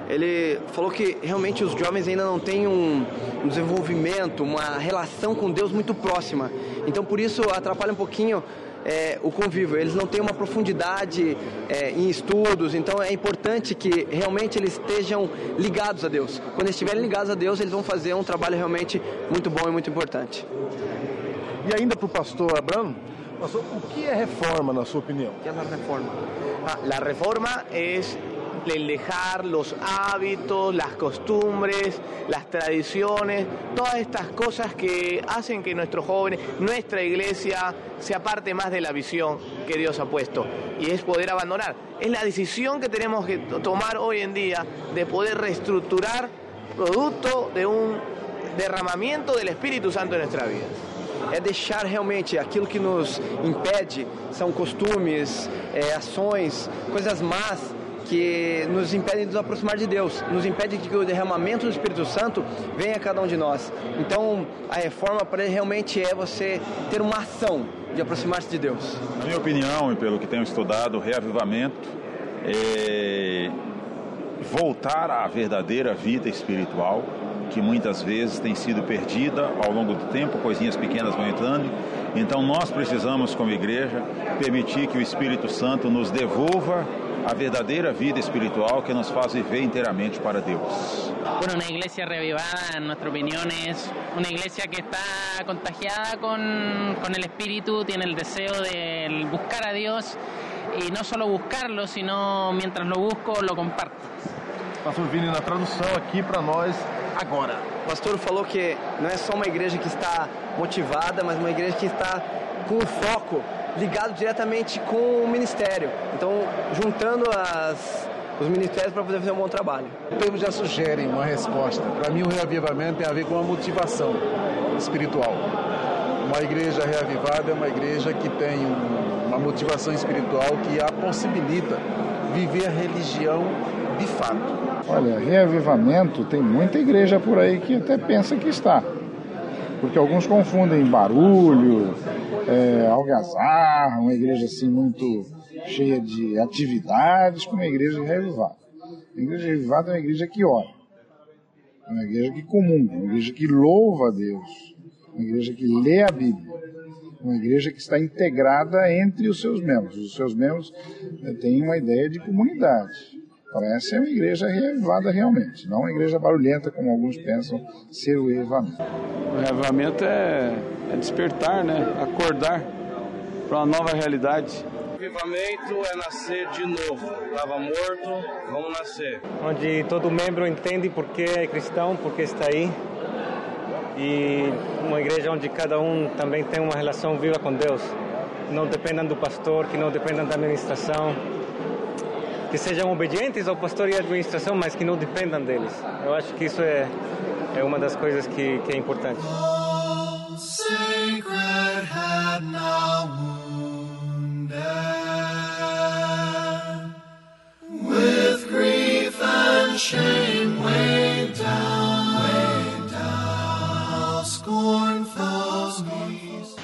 Ele falou que realmente os jovens ainda não têm um, desenvolvimento, uma relação com Deus muito próxima. Então por isso atrapalha um pouquinho é, o convívio. Eles não têm uma profundidade é, em estudos, então é importante que realmente eles estejam ligados a Deus. Quando eles estiverem ligados a Deus, eles vão fazer um trabalho realmente muito bom e muito importante. E ainda para o pastor Abraham, pastor, o que é reforma na sua opinião? O que é a reforma? Ah, la reforma es el dejar los hábitos, las costumbres, las tradiciones, todas estas cosas que hacen que nuestros jóvenes, nuestra iglesia, se aparte más de la visión que Dios ha puesto. Y es poder abandonar. Es la decisión que tenemos que to- tomar hoy en día de poder reestructurar producto de un derramamiento del Espíritu Santo en nuestra vida. É deixar realmente aquilo que nos impede, são costumes, é, ações, coisas más que nos impedem de nos aproximar de Deus, nos impede que o derramamento do Espírito Santo venha a cada um de nós. Então, a reforma para ele realmente é você ter uma ação de aproximar-se de Deus. Na minha opinião, e pelo que tenho estudado, o reavivamento é, voltar à verdadeira vida espiritual, que muitas vezes tem sido perdida ao longo do tempo, coisinhas pequenas vão entrando. Então nós precisamos, como igreja, permitir que o Espírito Santo nos devolva a verdadeira vida espiritual que nos faz viver inteiramente para Deus. Bueno, una iglesia revivada, en nuestra opinión, es una iglesia que está contagiada con, con el Espíritu, tiene el deseo de buscar a Dios y no solo buscarlo, sino mientras lo busco, lo comparto. Pastor Vini, na tradução aqui para nós agora. O pastor falou que não é só uma igreja que está motivada, mas uma igreja que está com o foco ligado diretamente com o ministério. Então, juntando as, os ministérios para poder fazer um bom trabalho. O termo já sugere uma resposta. Para mim, o reavivamento tem a ver com a motivação espiritual. Uma igreja reavivada é uma igreja que tem um, uma motivação espiritual que a possibilita viver a religião de fato. Olha, reavivamento tem muita igreja por aí que até pensa que está. Porque alguns confundem barulho, é, algazarra, uma igreja assim muito cheia de atividades com uma igreja reavivada. A igreja reavivada é uma igreja que ora, é uma igreja que comunga, uma igreja que louva a Deus, uma igreja que lê a Bíblia, uma igreja que está integrada entre os seus membros. Os seus membros é, têm uma ideia de comunidade. Parece uma igreja reavivada realmente, não uma igreja barulhenta como alguns pensam ser o reavivamento. O reavivamento é, é despertar, né? acordar para uma nova realidade. Avivamento é nascer de novo. Estava morto, vamos nascer. Onde todo membro entende por que é cristão, por que está aí. E uma igreja onde cada um também tem uma relação viva com Deus. Não dependam do pastor, que não dependam da administração, que sejam obedientes ao pastor e à administração, mas que não dependam deles. Eu acho que isso é, é uma das coisas que, que é importante.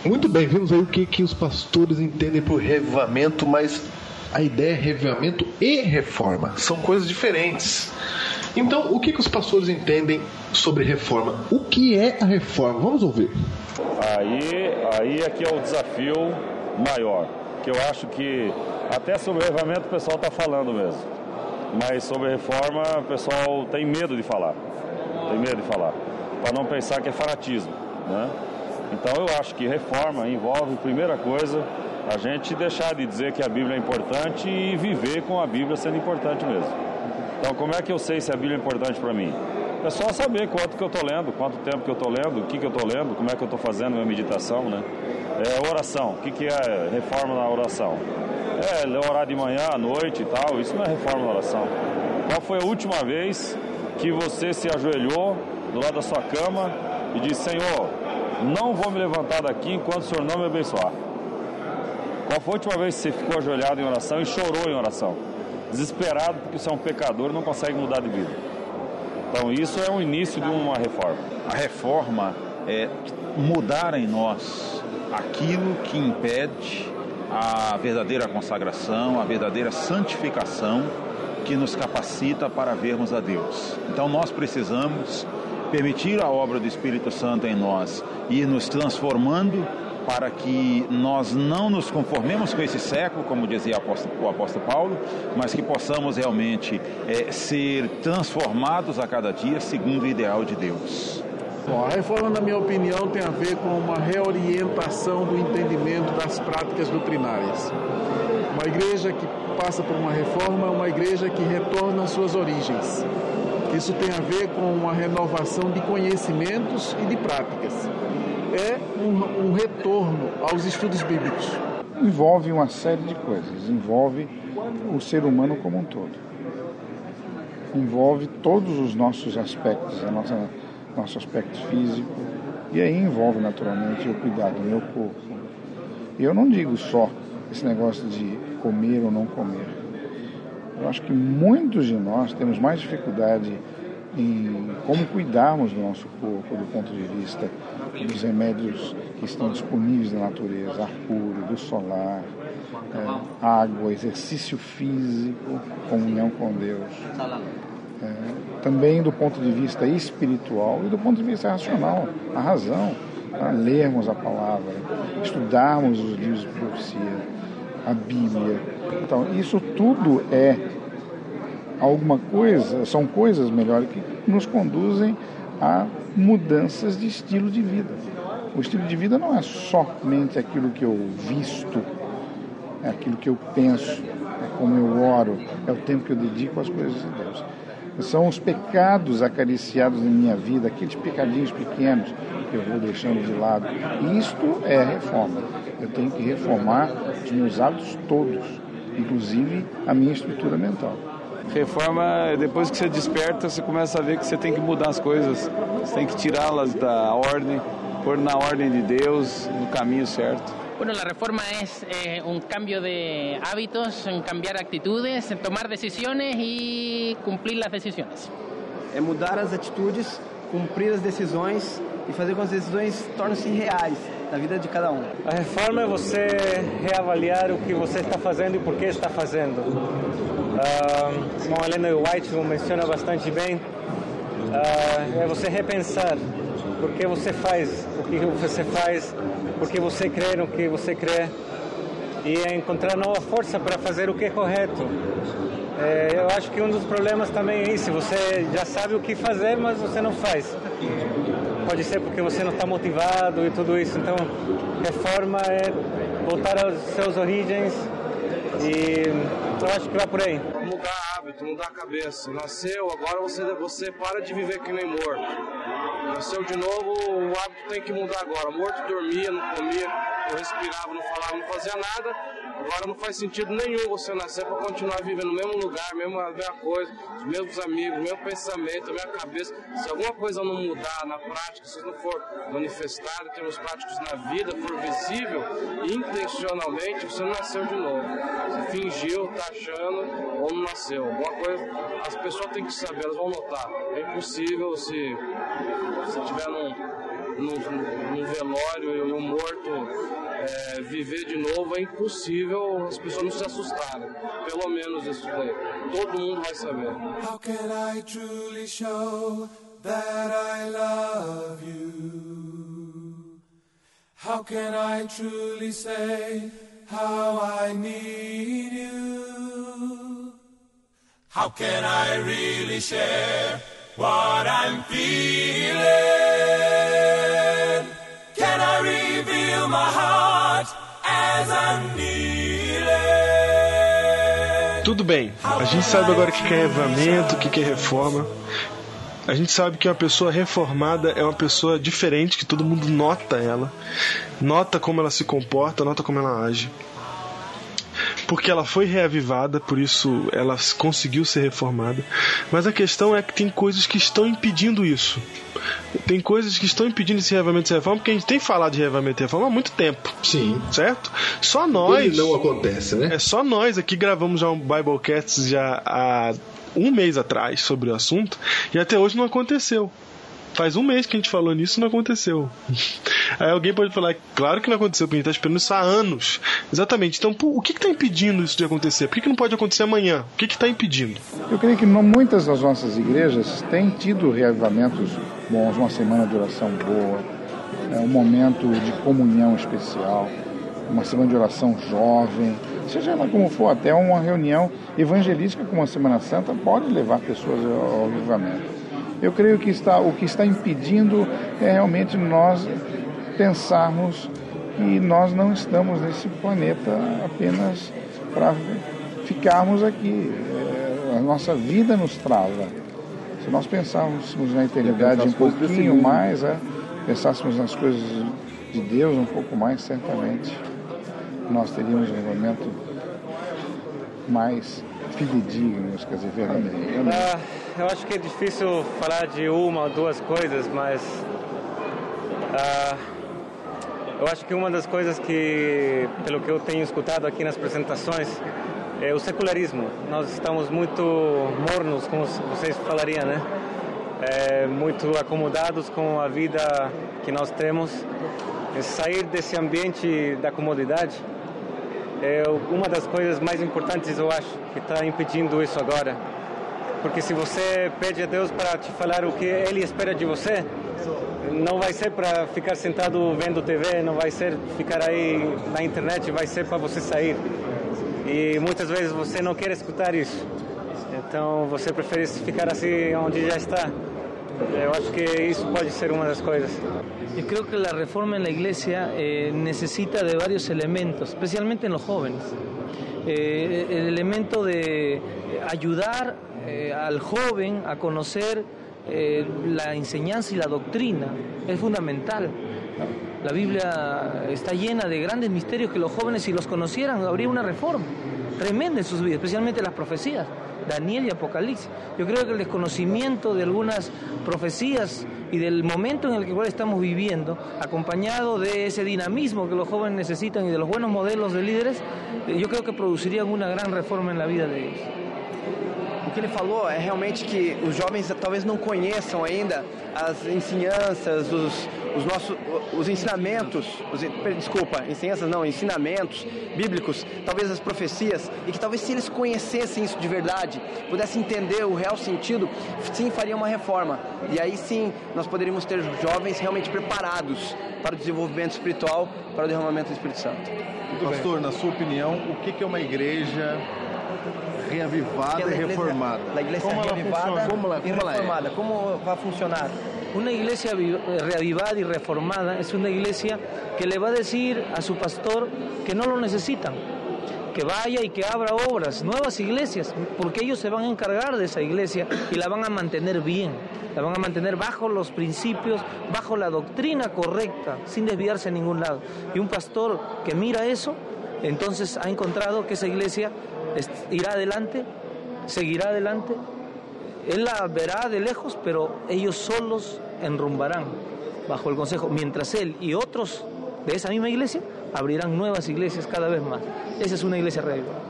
Muito bem, vimos aí o que, que os pastores entendem por revivamento, mas a ideia é revivamento e reforma. São coisas diferentes. Então, o que, que os pastores entendem sobre reforma? O que é a reforma? Vamos ouvir. Aí, aí é que é o desafio maior, que eu acho que até sobre revivamento o pessoal está falando mesmo, mas sobre reforma o pessoal tem medo de falar, tem medo de falar, para não pensar que é fanatismo, né? Então eu acho que reforma envolve, primeira coisa, a gente deixar de dizer que a Bíblia é importante e viver com a Bíblia sendo importante mesmo. Então como é que eu sei se a Bíblia é importante para mim? É só saber quanto que eu estou lendo, quanto tempo que eu estou lendo, o que, que eu estou lendo, como é que eu estou fazendo minha meditação, né? É, oração, o que, que é reforma na oração? É orar de manhã, à noite e tal, isso não é reforma na oração. Qual foi a última vez que você se ajoelhou do lado da sua cama e disse, Senhor, não vou me levantar daqui enquanto o Senhor não me abençoar? Qual foi a última vez que você ficou ajoelhado em oração e chorou em oração? Desesperado porque você é um pecador e não consegue mudar de vida. Então isso é o início de uma reforma. A reforma é mudar em nós aquilo que impede a verdadeira consagração, a verdadeira santificação que nos capacita para vermos a Deus. Então nós precisamos permitir a obra do Espírito Santo em nós ir nos transformando para que nós não nos conformemos com esse século, como dizia o apóstolo, Paulo, mas que possamos realmente é, ser transformados a cada dia segundo o ideal de Deus. Bom, a reforma, na minha opinião, tem a ver com uma reorientação do entendimento das práticas doutrinárias. Uma igreja que passa por uma reforma é uma igreja que retorna às suas origens. Isso tem a ver com uma renovação de conhecimentos e de práticas. É um, retorno aos estudos bíblicos. Envolve uma série de coisas. Envolve o ser humano como um todo. Envolve todos os nossos aspectos, a nossa, nosso aspecto físico. E aí envolve naturalmente o cuidado do meu corpo. E eu não digo só esse negócio de comer ou não comer. Eu acho que muitos de nós temos mais dificuldade em como cuidarmos do nosso corpo do ponto de vista dos remédios que estão disponíveis na natureza, ar puro, do solar, é, água, exercício físico, comunhão com Deus. É, também do ponto de vista espiritual e do ponto de vista racional, a razão, a lermos a palavra, estudarmos os livros de profecia, a Bíblia. Então, isso tudo é alguma coisa, são coisas melhores que nos conduzem a mudanças de estilo de vida. O estilo de vida não é somente aquilo que eu visto, é aquilo que eu penso, é como eu oro, é o tempo que eu dedico às coisas de Deus. São os pecados acariciados na minha vida, aqueles pecadinhos pequenos que eu vou deixando de lado. Isto é reforma. Eu tenho que reformar os meus hábitos todos, inclusive a minha estrutura mental. Reforma, depois que você desperta, você começa a ver que você tem que mudar as coisas, você tem que tirá-las da ordem, pôr na ordem de Deus, no caminho certo. Bueno, la reforma es eh, un cambio de hábitos, en cambiar actitudes, en tomar decisiones y cumplir las decisiones. É mudar as atitudes, cumprir as decisões e fazer com que as decisões tornem-se reais na vida de cada um. A reforma é você reavaliar o que você está fazendo e por que está fazendo. Uh, a Helena White menciona bastante bem, uh, é você repensar por que você faz o que você faz, por que você crê no que você crê e é encontrar nova força para fazer o que é correto. Acho que um dos problemas também é isso, você já sabe o que fazer, mas você não faz. Pode ser porque você não está motivado e tudo isso. Então, reforma é voltar às suas origens e eu acho que vai por aí. Mudar hábito, mudar a cabeça. Nasceu, agora você, você para de viver que nem morto. Nasceu de novo, o hábito tem que mudar agora. Morto dormia, não comia, não respirava, não falava, não fazia nada. Agora não faz sentido nenhum você nascer para continuar vivendo no mesmo lugar, mesma, mesma coisa, os mesmos amigos, mesmo pensamento, mesma cabeça. Se alguma coisa não mudar na prática, se não for manifestado em termos práticos na vida, for visível, intencionalmente, você não nasceu de novo. Você fingiu, tá achando, ou não nasceu. Alguma coisa, as pessoas têm que saber, elas vão notar. É impossível se se tiver num, num, num velório e um morto é, viver de novo, é impossível as pessoas não se assustarem. Pelo menos isso daí. Todo mundo vai saber. How can I truly show that I love you? How can I truly say how I need you? How can I really share what I'm feeling? Reveal my heart as? Tudo bem, a gente sabe agora o que é avivamento, o que é reforma. A gente sabe que uma pessoa reformada é uma pessoa diferente, que todo mundo nota ela, nota como ela se comporta, nota como ela age. Porque ela foi reavivada, por isso ela conseguiu ser reformada. Mas a questão é que tem coisas que estão impedindo isso. Tem coisas que estão impedindo esse reavivamento e reforma, porque a gente tem falado de reavivamento e reforma há muito tempo. Sim. Certo? Só nós. Ele não acontece, né? É só nós aqui gravamos já um Biblecast já há um mês atrás sobre o assunto e até hoje não aconteceu. Faz um mês que a gente falou nisso e não aconteceu. [laughs] Aí alguém pode falar, claro que não aconteceu, porque a gente está esperando isso há anos. Exatamente. Então, pô, o que está impedindo isso de acontecer? Por que, que não pode acontecer amanhã? O que está impedindo? Eu creio que muitas das nossas igrejas têm tido reavivamentos bons, uma semana de oração boa, é, um momento de comunhão especial, uma semana de oração jovem, seja lá como for, até uma reunião evangelística como a Semana Santa pode levar pessoas ao ao avivamento. Eu creio que está, o que está impedindo é realmente nós pensarmos que nós não estamos nesse planeta apenas para ficarmos aqui. É, A nossa vida nos trava. Se nós pensarmos na eternidade um pouquinho mais, é, pensássemos nas coisas de Deus um pouco mais, certamente nós teríamos um momento mais fidedignos, quer dizer. Ah, eu acho que é difícil falar de uma ou duas coisas, mas ah, eu acho que uma das coisas que, pelo que eu tenho escutado aqui nas apresentações, é o secularismo. Nós estamos muito mornos, como vocês falariam, né? é, muito acomodados com a vida que nós temos. E sair desse ambiente da comodidade é uma das coisas mais importantes, eu acho, que está impedindo isso agora. Porque se você pede a Deus para te falar o que Ele espera de você, não vai ser para ficar sentado vendo TV, não vai ser ficar aí na internet, vai ser para você sair. E muitas vezes você não quer escutar isso. Então você prefere ficar assim onde já está. Eu acho que isso pode ser uma das coisas. Yo creo que la reforma en la iglesia eh, necesita de varios elementos, especialmente en los jóvenes. Eh, el elemento de ayudar eh, al joven a conocer eh, la enseñanza y la doctrina es fundamental. La Biblia está llena de grandes misterios que los jóvenes si los conocieran habría una reforma tremenda en sus vidas, especialmente las profecías, Daniel y Apocalipsis. Yo creo que el desconocimiento de algunas profecías y del momento en el que estamos viviendo, acompañado de ese dinamismo que los jóvenes necesitan y de los buenos modelos de líderes, eh, yo creo que producirían una gran reforma en la vida de ellos. O que ele falou é realmente que os jovens talvez não conheçam ainda as ensinanças, os, os nossos, os ensinamentos, os, desculpa, ensinanças não, ensinamentos bíblicos, talvez as profecias, e que talvez se eles conhecessem isso de verdade, pudessem entender o real sentido, sim faria uma reforma. E aí sim nós poderíamos ter jovens realmente preparados para o desenvolvimento espiritual, para o derramamento do Espírito Santo. Pastor, na sua opinião, o que que é uma igreja reavivada e reformada? La iglesia reavivada y. ¿Cómo va a funcionar? Una iglesia eh, reavivada y reformada es una iglesia que le va a decir a su pastor que no lo necesitan, que vaya y que abra obras, nuevas iglesias, porque ellos se van a encargar de esa iglesia y la van a mantener bien, la van a mantener bajo los principios, bajo la doctrina correcta, sin desviarse a ningún lado. Y un pastor que mira eso, entonces ha encontrado que esa iglesia irá adelante, seguirá adelante. Él la verá de lejos, pero ellos solos enrumbarán bajo el consejo, mientras él y otros de esa misma iglesia abrirán nuevas iglesias cada vez más. Esa es una iglesia reavivada.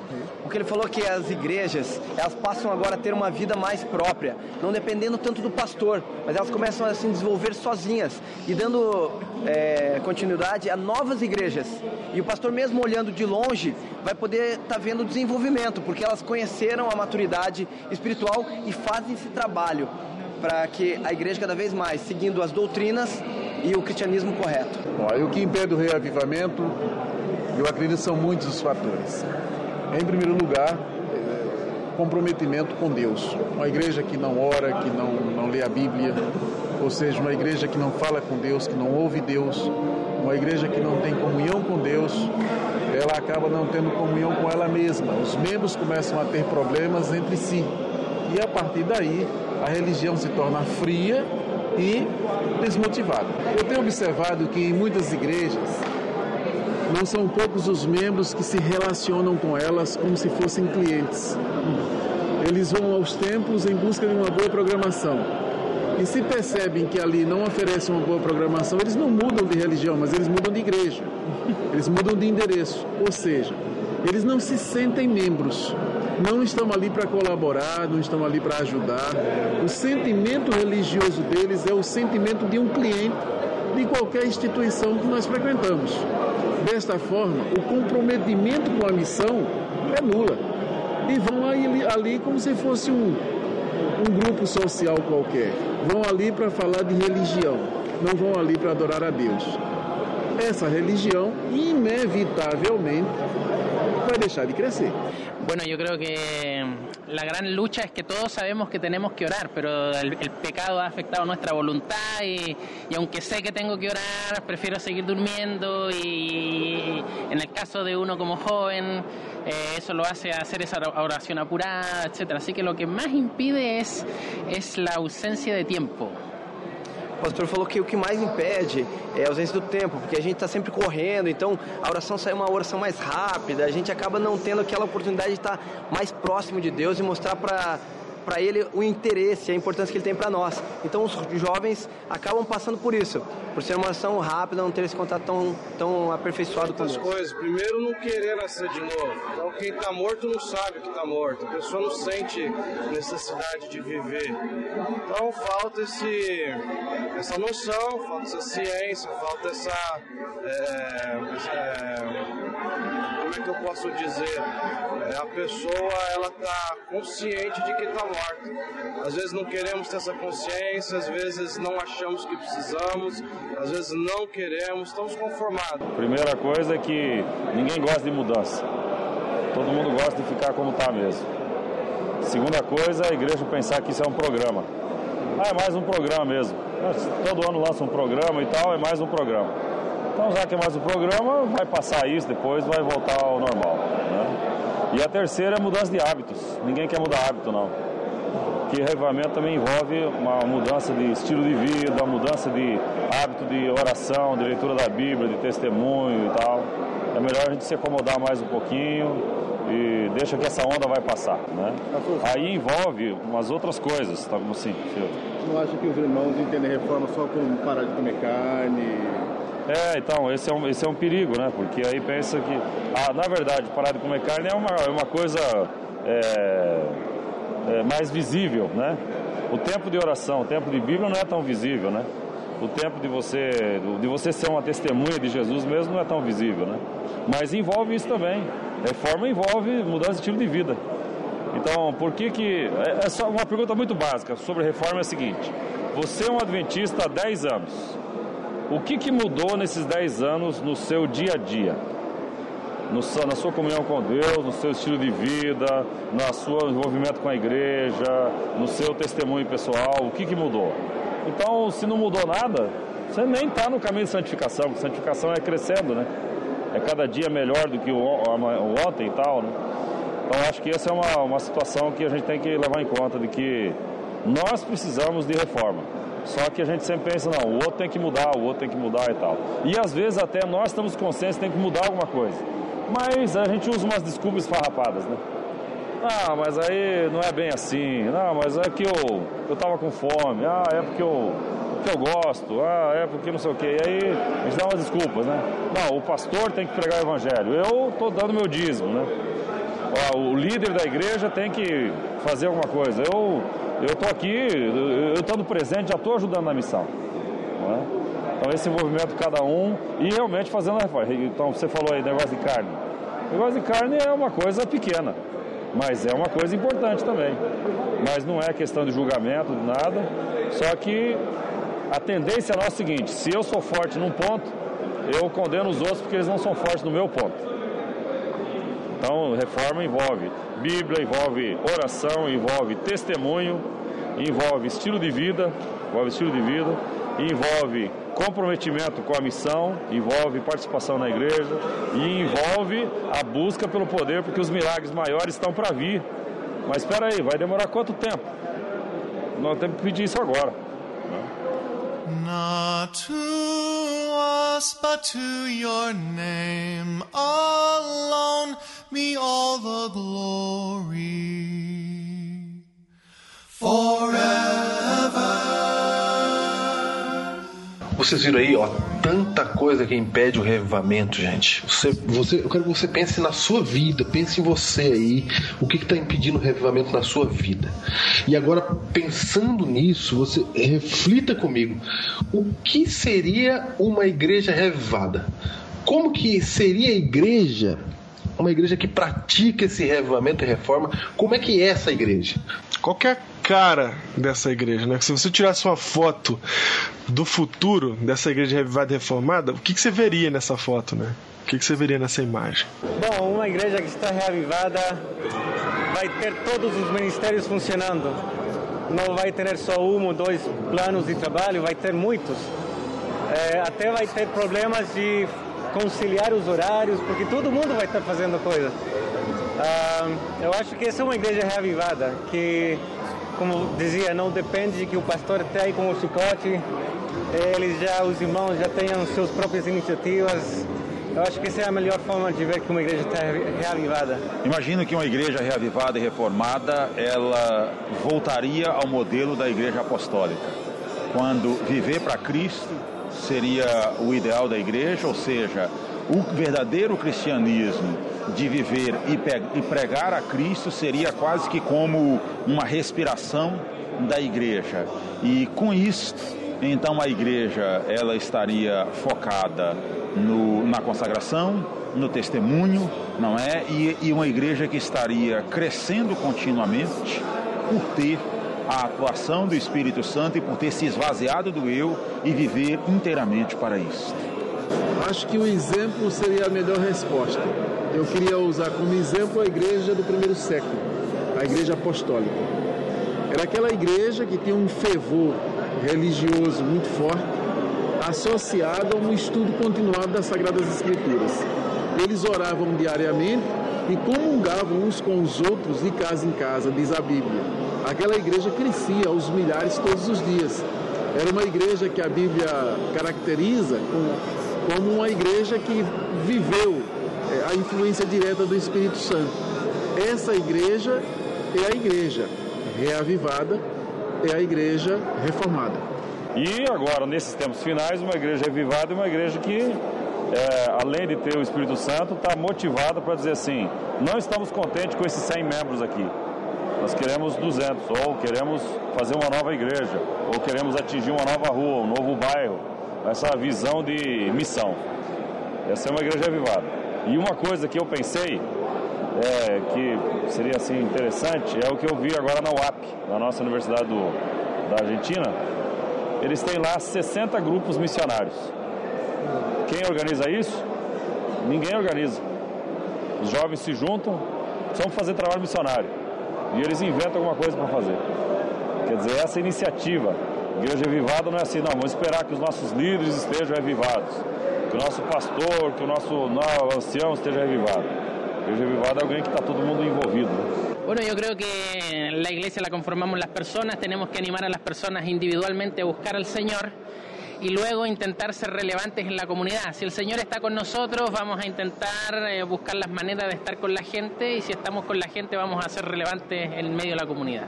Porque ele falou que as igrejas, elas passam agora a ter uma vida mais própria, não dependendo tanto do pastor, mas elas começam a se desenvolver sozinhas e dando é, continuidade a novas igrejas. E o pastor mesmo olhando de longe vai poder estar vendo o desenvolvimento, porque elas conheceram a maturidade espiritual e fazem esse trabalho para que a igreja cada vez mais seguindo as doutrinas e o cristianismo correto. O que impede o reavivamento, eu acredito, são muitos os fatores. Em primeiro lugar, eh, comprometimento com Deus. Uma igreja que não ora, que não, não lê a Bíblia, ou seja, uma igreja que não fala com Deus, que não ouve Deus, uma igreja que não tem comunhão com Deus, ela acaba não tendo comunhão com ela mesma. Os membros começam a ter problemas entre si. E a partir daí, a religião se torna fria e desmotivada. Eu tenho observado que em muitas igrejas não são poucos os membros que se relacionam com elas como se fossem clientes. Eles vão aos templos em busca de uma boa programação. E se percebem que ali não oferece uma boa programação, eles não mudam de religião, mas eles mudam de igreja. Eles mudam de endereço. Ou seja, eles não se sentem membros. Não estão ali para colaborar, não estão ali para ajudar. O sentimento religioso deles é o sentimento de um cliente de qualquer instituição que nós frequentamos. Desta forma, o comprometimento com a missão é nula. E vão ali, ali como se fosse um, um grupo social qualquer. Vão ali para falar de religião, não vão ali para adorar a Deus. Essa religião, inevitavelmente, vai deixar de crescer. Bueno, yo creo que la gran lucha es que todos sabemos que tenemos que orar, pero el, el pecado ha afectado nuestra voluntad y, y aunque sé que tengo que orar, prefiero seguir durmiendo y en el caso de uno como joven, eh, eso lo hace hacer esa oración apurada, etcétera. Así que lo que más impide es, es la ausencia de tiempo. O pastor falou que o que mais impede é a ausência do tempo, porque a gente está sempre correndo, então a oração sai uma oração mais rápida, a gente acaba não tendo aquela oportunidade de estar mais próximo de Deus e mostrar para para ele o interesse, a importância que ele tem para nós. Então os jovens acabam passando por isso, por ser uma ação rápida, não ter esse contato tão, tão aperfeiçoado com coisas. Primeiro, não querer nascer de novo. Então, quem está morto não sabe que está morto. A pessoa não sente necessidade de viver. Então, falta esse, essa noção, falta essa ciência, falta essa. é, é, como é que eu posso dizer? É, a pessoa ela está consciente de que está morta. Às vezes não queremos ter essa consciência, às vezes não achamos que precisamos, às vezes não queremos, estamos conformados. Primeira coisa é que ninguém gosta de mudança. Todo mundo gosta de ficar como está mesmo. Segunda coisa, a igreja pensar que isso é um programa. Ah, é mais um programa mesmo. Todo ano lança um programa e tal, é mais um programa. Então, já que é mais um programa, vai passar isso, depois vai voltar ao normal. né? E a terceira é mudança de hábitos. Ninguém quer mudar hábito, não. Porque reavivamento também envolve uma mudança de estilo de vida, uma mudança de hábito de oração, de leitura da Bíblia, de testemunho e tal. É melhor a gente se acomodar mais um pouquinho e deixa que essa onda vai passar, né? Aí envolve umas outras coisas, tá como assim, não acha que os irmãos entendem reforma só como parar de comer carne? É, então, esse é um, esse é um perigo, né? Porque aí pensa que, ah, na verdade, parar de comer carne é uma, é uma coisa é, é, mais visível, né? O tempo de oração, o tempo de Bíblia não é tão visível, né? O tempo de você, de você ser uma testemunha de Jesus mesmo não é tão visível, né? Mas envolve isso também. Reforma envolve mudança de estilo de vida. Então, por que que... É, é só uma pergunta muito básica sobre reforma é a seguinte. Você é um adventista há 10 anos. O que, que mudou nesses 10 anos no seu dia a dia? No, na sua comunhão com Deus, no seu estilo de vida, no seu envolvimento com a igreja, no seu testemunho pessoal, o que, que mudou? Então, se não mudou nada, você nem está no caminho de santificação, porque santificação é crescendo, né? É cada dia melhor do que o- o ontem e tal, né? Então, acho que essa é uma, uma situação que a gente tem que levar em conta, de que nós precisamos de reforma. Só que a gente sempre pensa, não, o outro tem que mudar, o outro tem que mudar e tal. E às vezes até nós estamos conscientes que tem que mudar alguma coisa. Mas a gente usa umas desculpas farrapadas, né? Ah, mas aí não é bem assim. Não, mas é que eu, eu tava com fome. Ah, é porque eu, que eu gosto. Ah, é porque não sei o quê. E aí a gente dá umas desculpas, né? Não, o pastor tem que pregar o evangelho. Eu tô dando meu dízimo, né? Ó, o líder da igreja tem que fazer alguma coisa. Eu eu tô aqui, eu eu estando presente, já estou ajudando na missão. não é? Então esse envolvimento cada um e realmente fazendo a reforma. Então você falou aí negócio de carne. Negócio de carne é uma coisa pequena, mas é uma coisa importante também. Mas não é questão de julgamento, de nada. Só que a tendência nossa é a seguinte: se eu sou forte num ponto, eu condeno os outros porque eles não são fortes no meu ponto. Então, reforma envolve Bíblia, envolve oração, envolve testemunho, envolve estilo de vida, envolve estilo de vida, envolve comprometimento com a missão, envolve participação na igreja e envolve a busca pelo poder, porque os milagres maiores estão para vir. Mas espera aí, vai demorar quanto tempo? Nós temos que pedir isso agora. Not to us, but to your name alone be all the glory forever. Vocês viram aí, ó, tanta coisa que impede o revivamento, gente. Você, você, eu quero que você pense na sua vida, pense em você aí, o que está impedindo o revivamento na sua vida. E agora, pensando nisso, você reflita comigo: o que seria uma igreja revivada? Como que seria a igreja? Uma igreja que pratica esse revivamento e reforma, como é que é essa igreja? Qual que é a cara dessa igreja, né? Se você tirasse uma foto do futuro dessa igreja revivada e reformada, o que, que você veria nessa foto, né? O que, que você veria nessa imagem? Bom, uma igreja que está reavivada vai ter todos os ministérios funcionando. Não vai ter só um ou dois planos de trabalho, vai ter muitos. É, até vai ter problemas de conciliar os horários, porque todo mundo vai estar fazendo coisa. Ah, eu acho que essa é uma igreja reavivada, que, como dizia, não depende de que o pastor esteja aí com o chicote, eles já, os irmãos já tenham suas próprias iniciativas Eu acho que essa é a melhor forma de ver que uma igreja está reavivada. Imagino que uma igreja reavivada e reformada, ela voltaria ao modelo da igreja apostólica. Quando viver para Cristo seria o ideal da igreja, ou seja, o verdadeiro cristianismo de viver e pregar a Cristo seria quase que como uma respiração da igreja. E com isto, então a igreja ela estaria focada no, na consagração, no testemunho, não é? E, e uma igreja que estaria crescendo continuamente por ter a atuação do Espírito Santo e por ter se esvaziado do eu e viver inteiramente para isso. Acho que o exemplo seria a melhor resposta. Eu queria usar como exemplo a igreja do primeiro século, a igreja apostólica. Era aquela igreja que tinha um fervor religioso muito forte, associado a um estudo continuado das Sagradas Escrituras. Eles oravam diariamente e comungavam uns com os outros de casa em casa, diz a Bíblia. Aquela igreja crescia aos milhares todos os dias. Era uma igreja que a Bíblia caracteriza como uma igreja que viveu a influência direta do Espírito Santo. Essa igreja é a igreja reavivada, é a igreja reformada. E agora, nesses tempos finais, uma igreja revivada e uma igreja que, é, além de ter o Espírito Santo, está motivada para dizer assim: não estamos contentes com esses 100 membros aqui. Nós queremos 200, ou queremos fazer uma nova igreja, ou queremos atingir uma nova rua, um novo bairro. Essa visão de missão. Essa é uma igreja revivada. E uma coisa que eu pensei é, que seria assim interessante é o que eu vi agora na UAP, na nossa Universidade do, da Argentina. Eles têm lá 60 grupos missionários. Quem organiza isso? Ninguém organiza. Os jovens se juntam, vamos fazer trabalho missionário. E eles inventam alguma coisa para fazer. Quer dizer, essa iniciativa, Igreja Revivada não é assim, não, vamos esperar que os nossos líderes estejam revivados, que o nosso pastor, que o nosso, nosso ancião esteja revivado. Igreja Revivada é alguém que está todo mundo envolvido. Né? Bueno, yo creo que la iglesia la conformamos las personas, tenemos que animar a las personas individualmente a buscar al Señor y luego intentar ser relevantes en la comunidad. Si el Señor está con nosotros, vamos a intentar eh, buscar las maneras de estar con la gente y si estamos con la gente, vamos a ser relevantes en medio de la comunidad.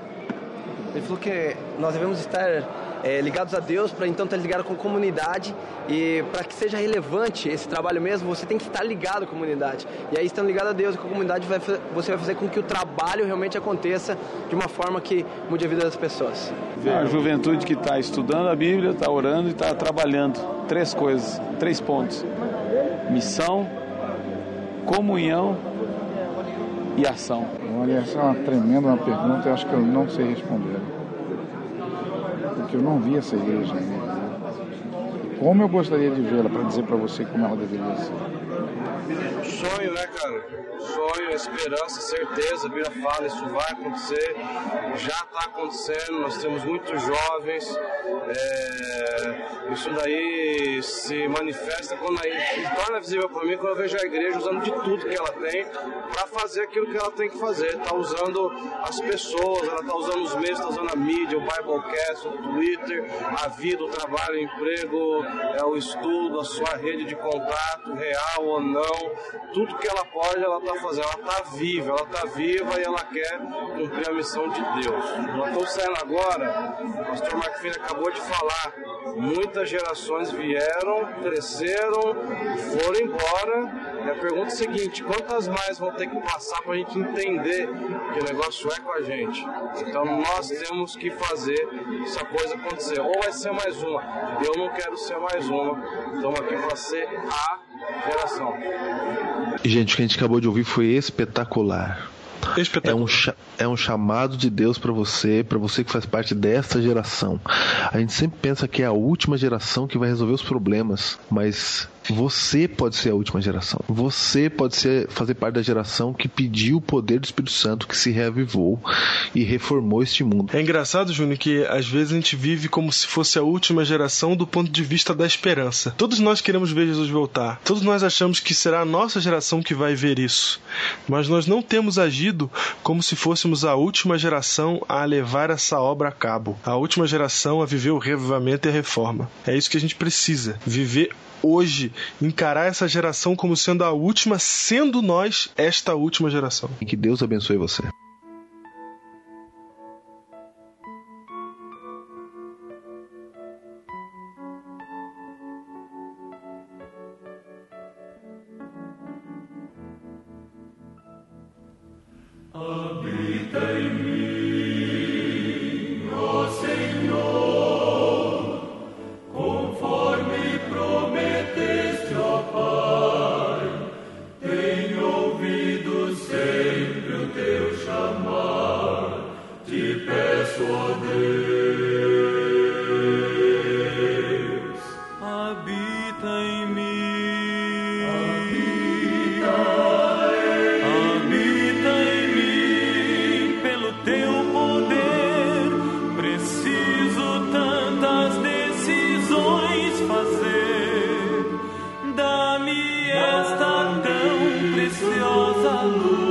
Ele falou que nós devemos estar é, ligados a Deus para então estar ligado com a comunidade e para que seja relevante esse trabalho mesmo, você tem que estar ligado à comunidade. E aí, estando ligado a Deus e com a comunidade, vai, você vai fazer com que o trabalho realmente aconteça de uma forma que mude a vida das pessoas. A juventude que está estudando a Bíblia, está orando e está trabalhando. Três coisas, três pontos: missão, comunhão e ação. Olha, essa é uma tremenda uma pergunta, eu acho que eu não sei responder. Eu não vi essa igreja ainda. Como eu gostaria de vê-la para dizer para você como ela deveria ser. Sonho, né, cara? Sonho, esperança, certeza. A Bíblia fala, isso vai acontecer, já está acontecendo. Nós temos muitos jovens. É, isso daí se manifesta quando aí, torna visível para mim quando eu vejo a igreja usando de tudo que ela tem para fazer aquilo que ela tem que fazer. Está usando as pessoas, ela está usando os meios, está usando a mídia, o Biblecast, o Twitter, a vida, o trabalho, o emprego, é, o estudo, a sua rede de contato, real ou não. Tudo que ela pode, ela está fazendo. Ela está viva, ela está viva e ela quer cumprir a missão de Deus. Nós estamos saindo agora, o pastor Filho acabou de falar, muitas gerações vieram, cresceram, foram embora. E a pergunta é a seguinte: quantas mais vão ter que passar para a gente entender que o negócio é com a gente? Então nós temos que fazer essa coisa acontecer. Ou vai ser mais uma. Eu não quero ser mais uma. Estamos aqui para ser a geração. Gente, o que a gente acabou de ouvir foi espetacular. É um, é um chamado de Deus para você, para você que faz parte dessa geração. A gente sempre pensa que é a última geração que vai resolver os problemas, mas você pode ser a última geração. Você pode ser, fazer parte da geração que pediu o poder do Espírito Santo, que se reavivou e reformou este mundo. É engraçado, Júnior, que às vezes a gente vive como se fosse a última geração do ponto de vista da esperança. Todos nós queremos ver Jesus voltar. Todos nós achamos que será a nossa geração que vai ver isso. Mas nós não temos agido como se fôssemos a última geração a levar essa obra a cabo. A última geração a viver o revivamento e a reforma. É isso que a gente precisa. Viver hoje encarar essa geração como sendo a última, sendo nós esta última geração. Que Deus abençoe você. Preciosa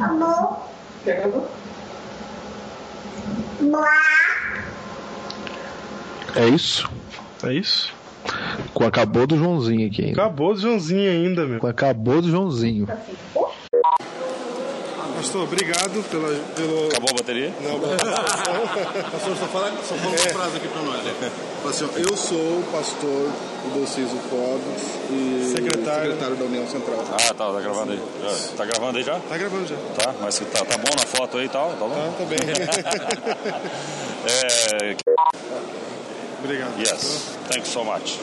Amor. É isso? É isso? Com acabou do Joãozinho aqui ainda. Acabou do Joãozinho ainda, meu. Com acabou do Joãozinho. Pastor, obrigado pela, pelo. Acabou a bateria? Não, [laughs] Pastor, só fala, só fala uma frase aqui pra nós. Fala assim, ó, eu sou o pastor do Ciso Codos e Secretário. secretário da União Central. Ah, tá, tá gravando aí. Já- Tá gravando aí já? Tá gravando já. Tá, mas tá, tá bom na foto aí e tal? Tá bom? Tá, tá bem. [laughs] é, Obrigado. yes, thank you so much.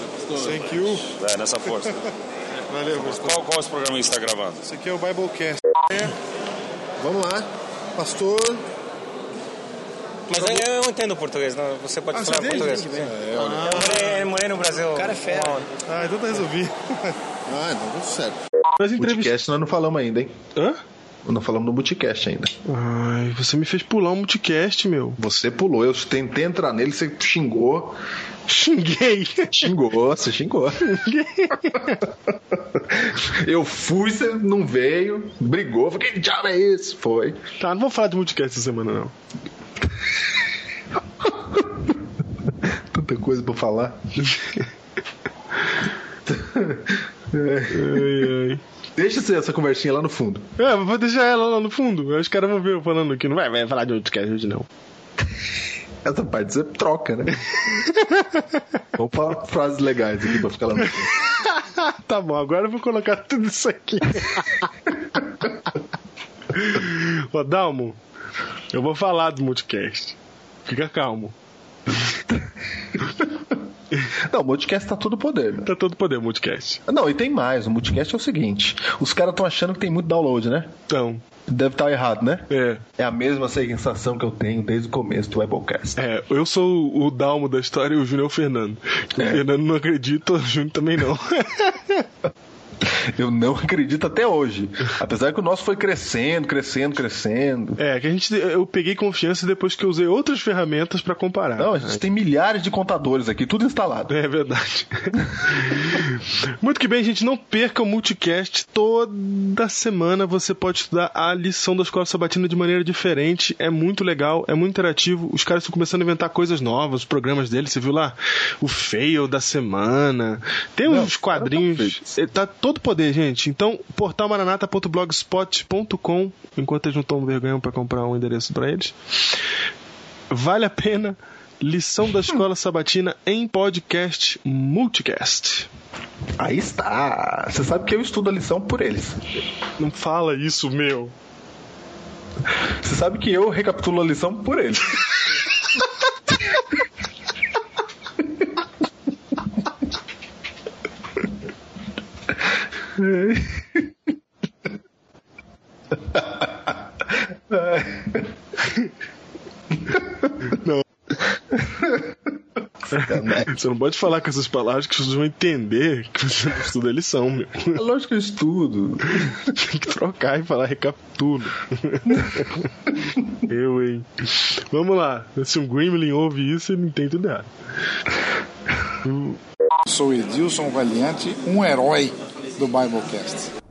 Thank you. É, nessa força. [laughs] Valeu, pastor. Qual, qual esse programa que você está gravando? Esse aqui é o Biblecast. Vamos lá, pastor. Mas eu, eu entendo português, não? você pode Ah, falar você português. Sim. bem. eu, morei, morei no Brasil. O cara é fera. Ah, então tá resolvido. Ah, então tudo certo. Mas entrevista. Multicast nós não falamos ainda, hein? Hã? Não falamos no Multicast ainda. Ai, você me fez pular um multicast, meu. Você pulou, eu tentei entrar nele, você xingou. Xinguei. Xingou, você xingou. eu fui, você não veio, brigou, falei, que diabo é esse? Foi. Tá, não vou falar de multicast essa semana, não. [laughs] Tanta coisa pra falar. [laughs] Ai, ai. Deixa essa conversinha lá no fundo. É, vou deixar ela lá no fundo. Os caras vão ver eu falando aqui. Não vai, vai falar de outro hoje, não. [laughs] Essa parte você troca, né? [laughs] Vamos falar frases legais aqui pra ficar lá no fundo. [laughs] tá bom, agora eu vou colocar tudo isso aqui. Ô, Dalmo, eu vou falar do multicast. Fica calmo. [laughs] Não, o Multicast tá todo poder. Né? Tá todo poder, o Multicast. Não, e tem mais. O Multicast é o seguinte: os caras estão achando que tem muito download, né? Então. Deve estar errado, né? É. É a mesma sensação que eu tenho desde o começo do Webcast. É, eu sou o Dalmo da história e o Júnior é o Fernando. O É. Fernando não acredita, o Júnior também não. [laughs] [laughs] Eu não acredito até hoje. Apesar que o nosso foi crescendo, crescendo, crescendo. É, que a gente, eu peguei confiança depois que eu usei outras ferramentas pra comparar. Não, a gente tem milhares de contadores aqui, tudo instalado. É verdade. [laughs] Muito que bem, gente. Não perca o multicast. Toda semana você pode estudar a lição da Escola Sabatina de maneira diferente. É muito legal, é muito interativo. Os caras estão começando a inventar coisas novas, os programas deles. Você viu lá? O fail da semana. Tem Não, uns quadrinhos. É, Tá todo poder, gente. Então, portalmaranata.blogspot.com. Enquanto eles não tomam vergonha pra comprar um endereço pra eles. Vale a pena. Lição da Escola [laughs] Sabatina em podcast multicast. Aí está. Você sabe que eu estudo a lição por eles. Não fala isso, meu. Você sabe que eu recapitulo a lição por eles. [laughs] Não. Você não pode falar com essas palavras que as pessoas vão entender que você não estuda a lição, meu. É lógico que eu estudo. Tem que trocar e falar recapitulo. eu, hein. Vamos lá. Se um Gremlin ouve isso, ele entende tudo errado. Sou Edilson Valiante, um herói do Biblecast.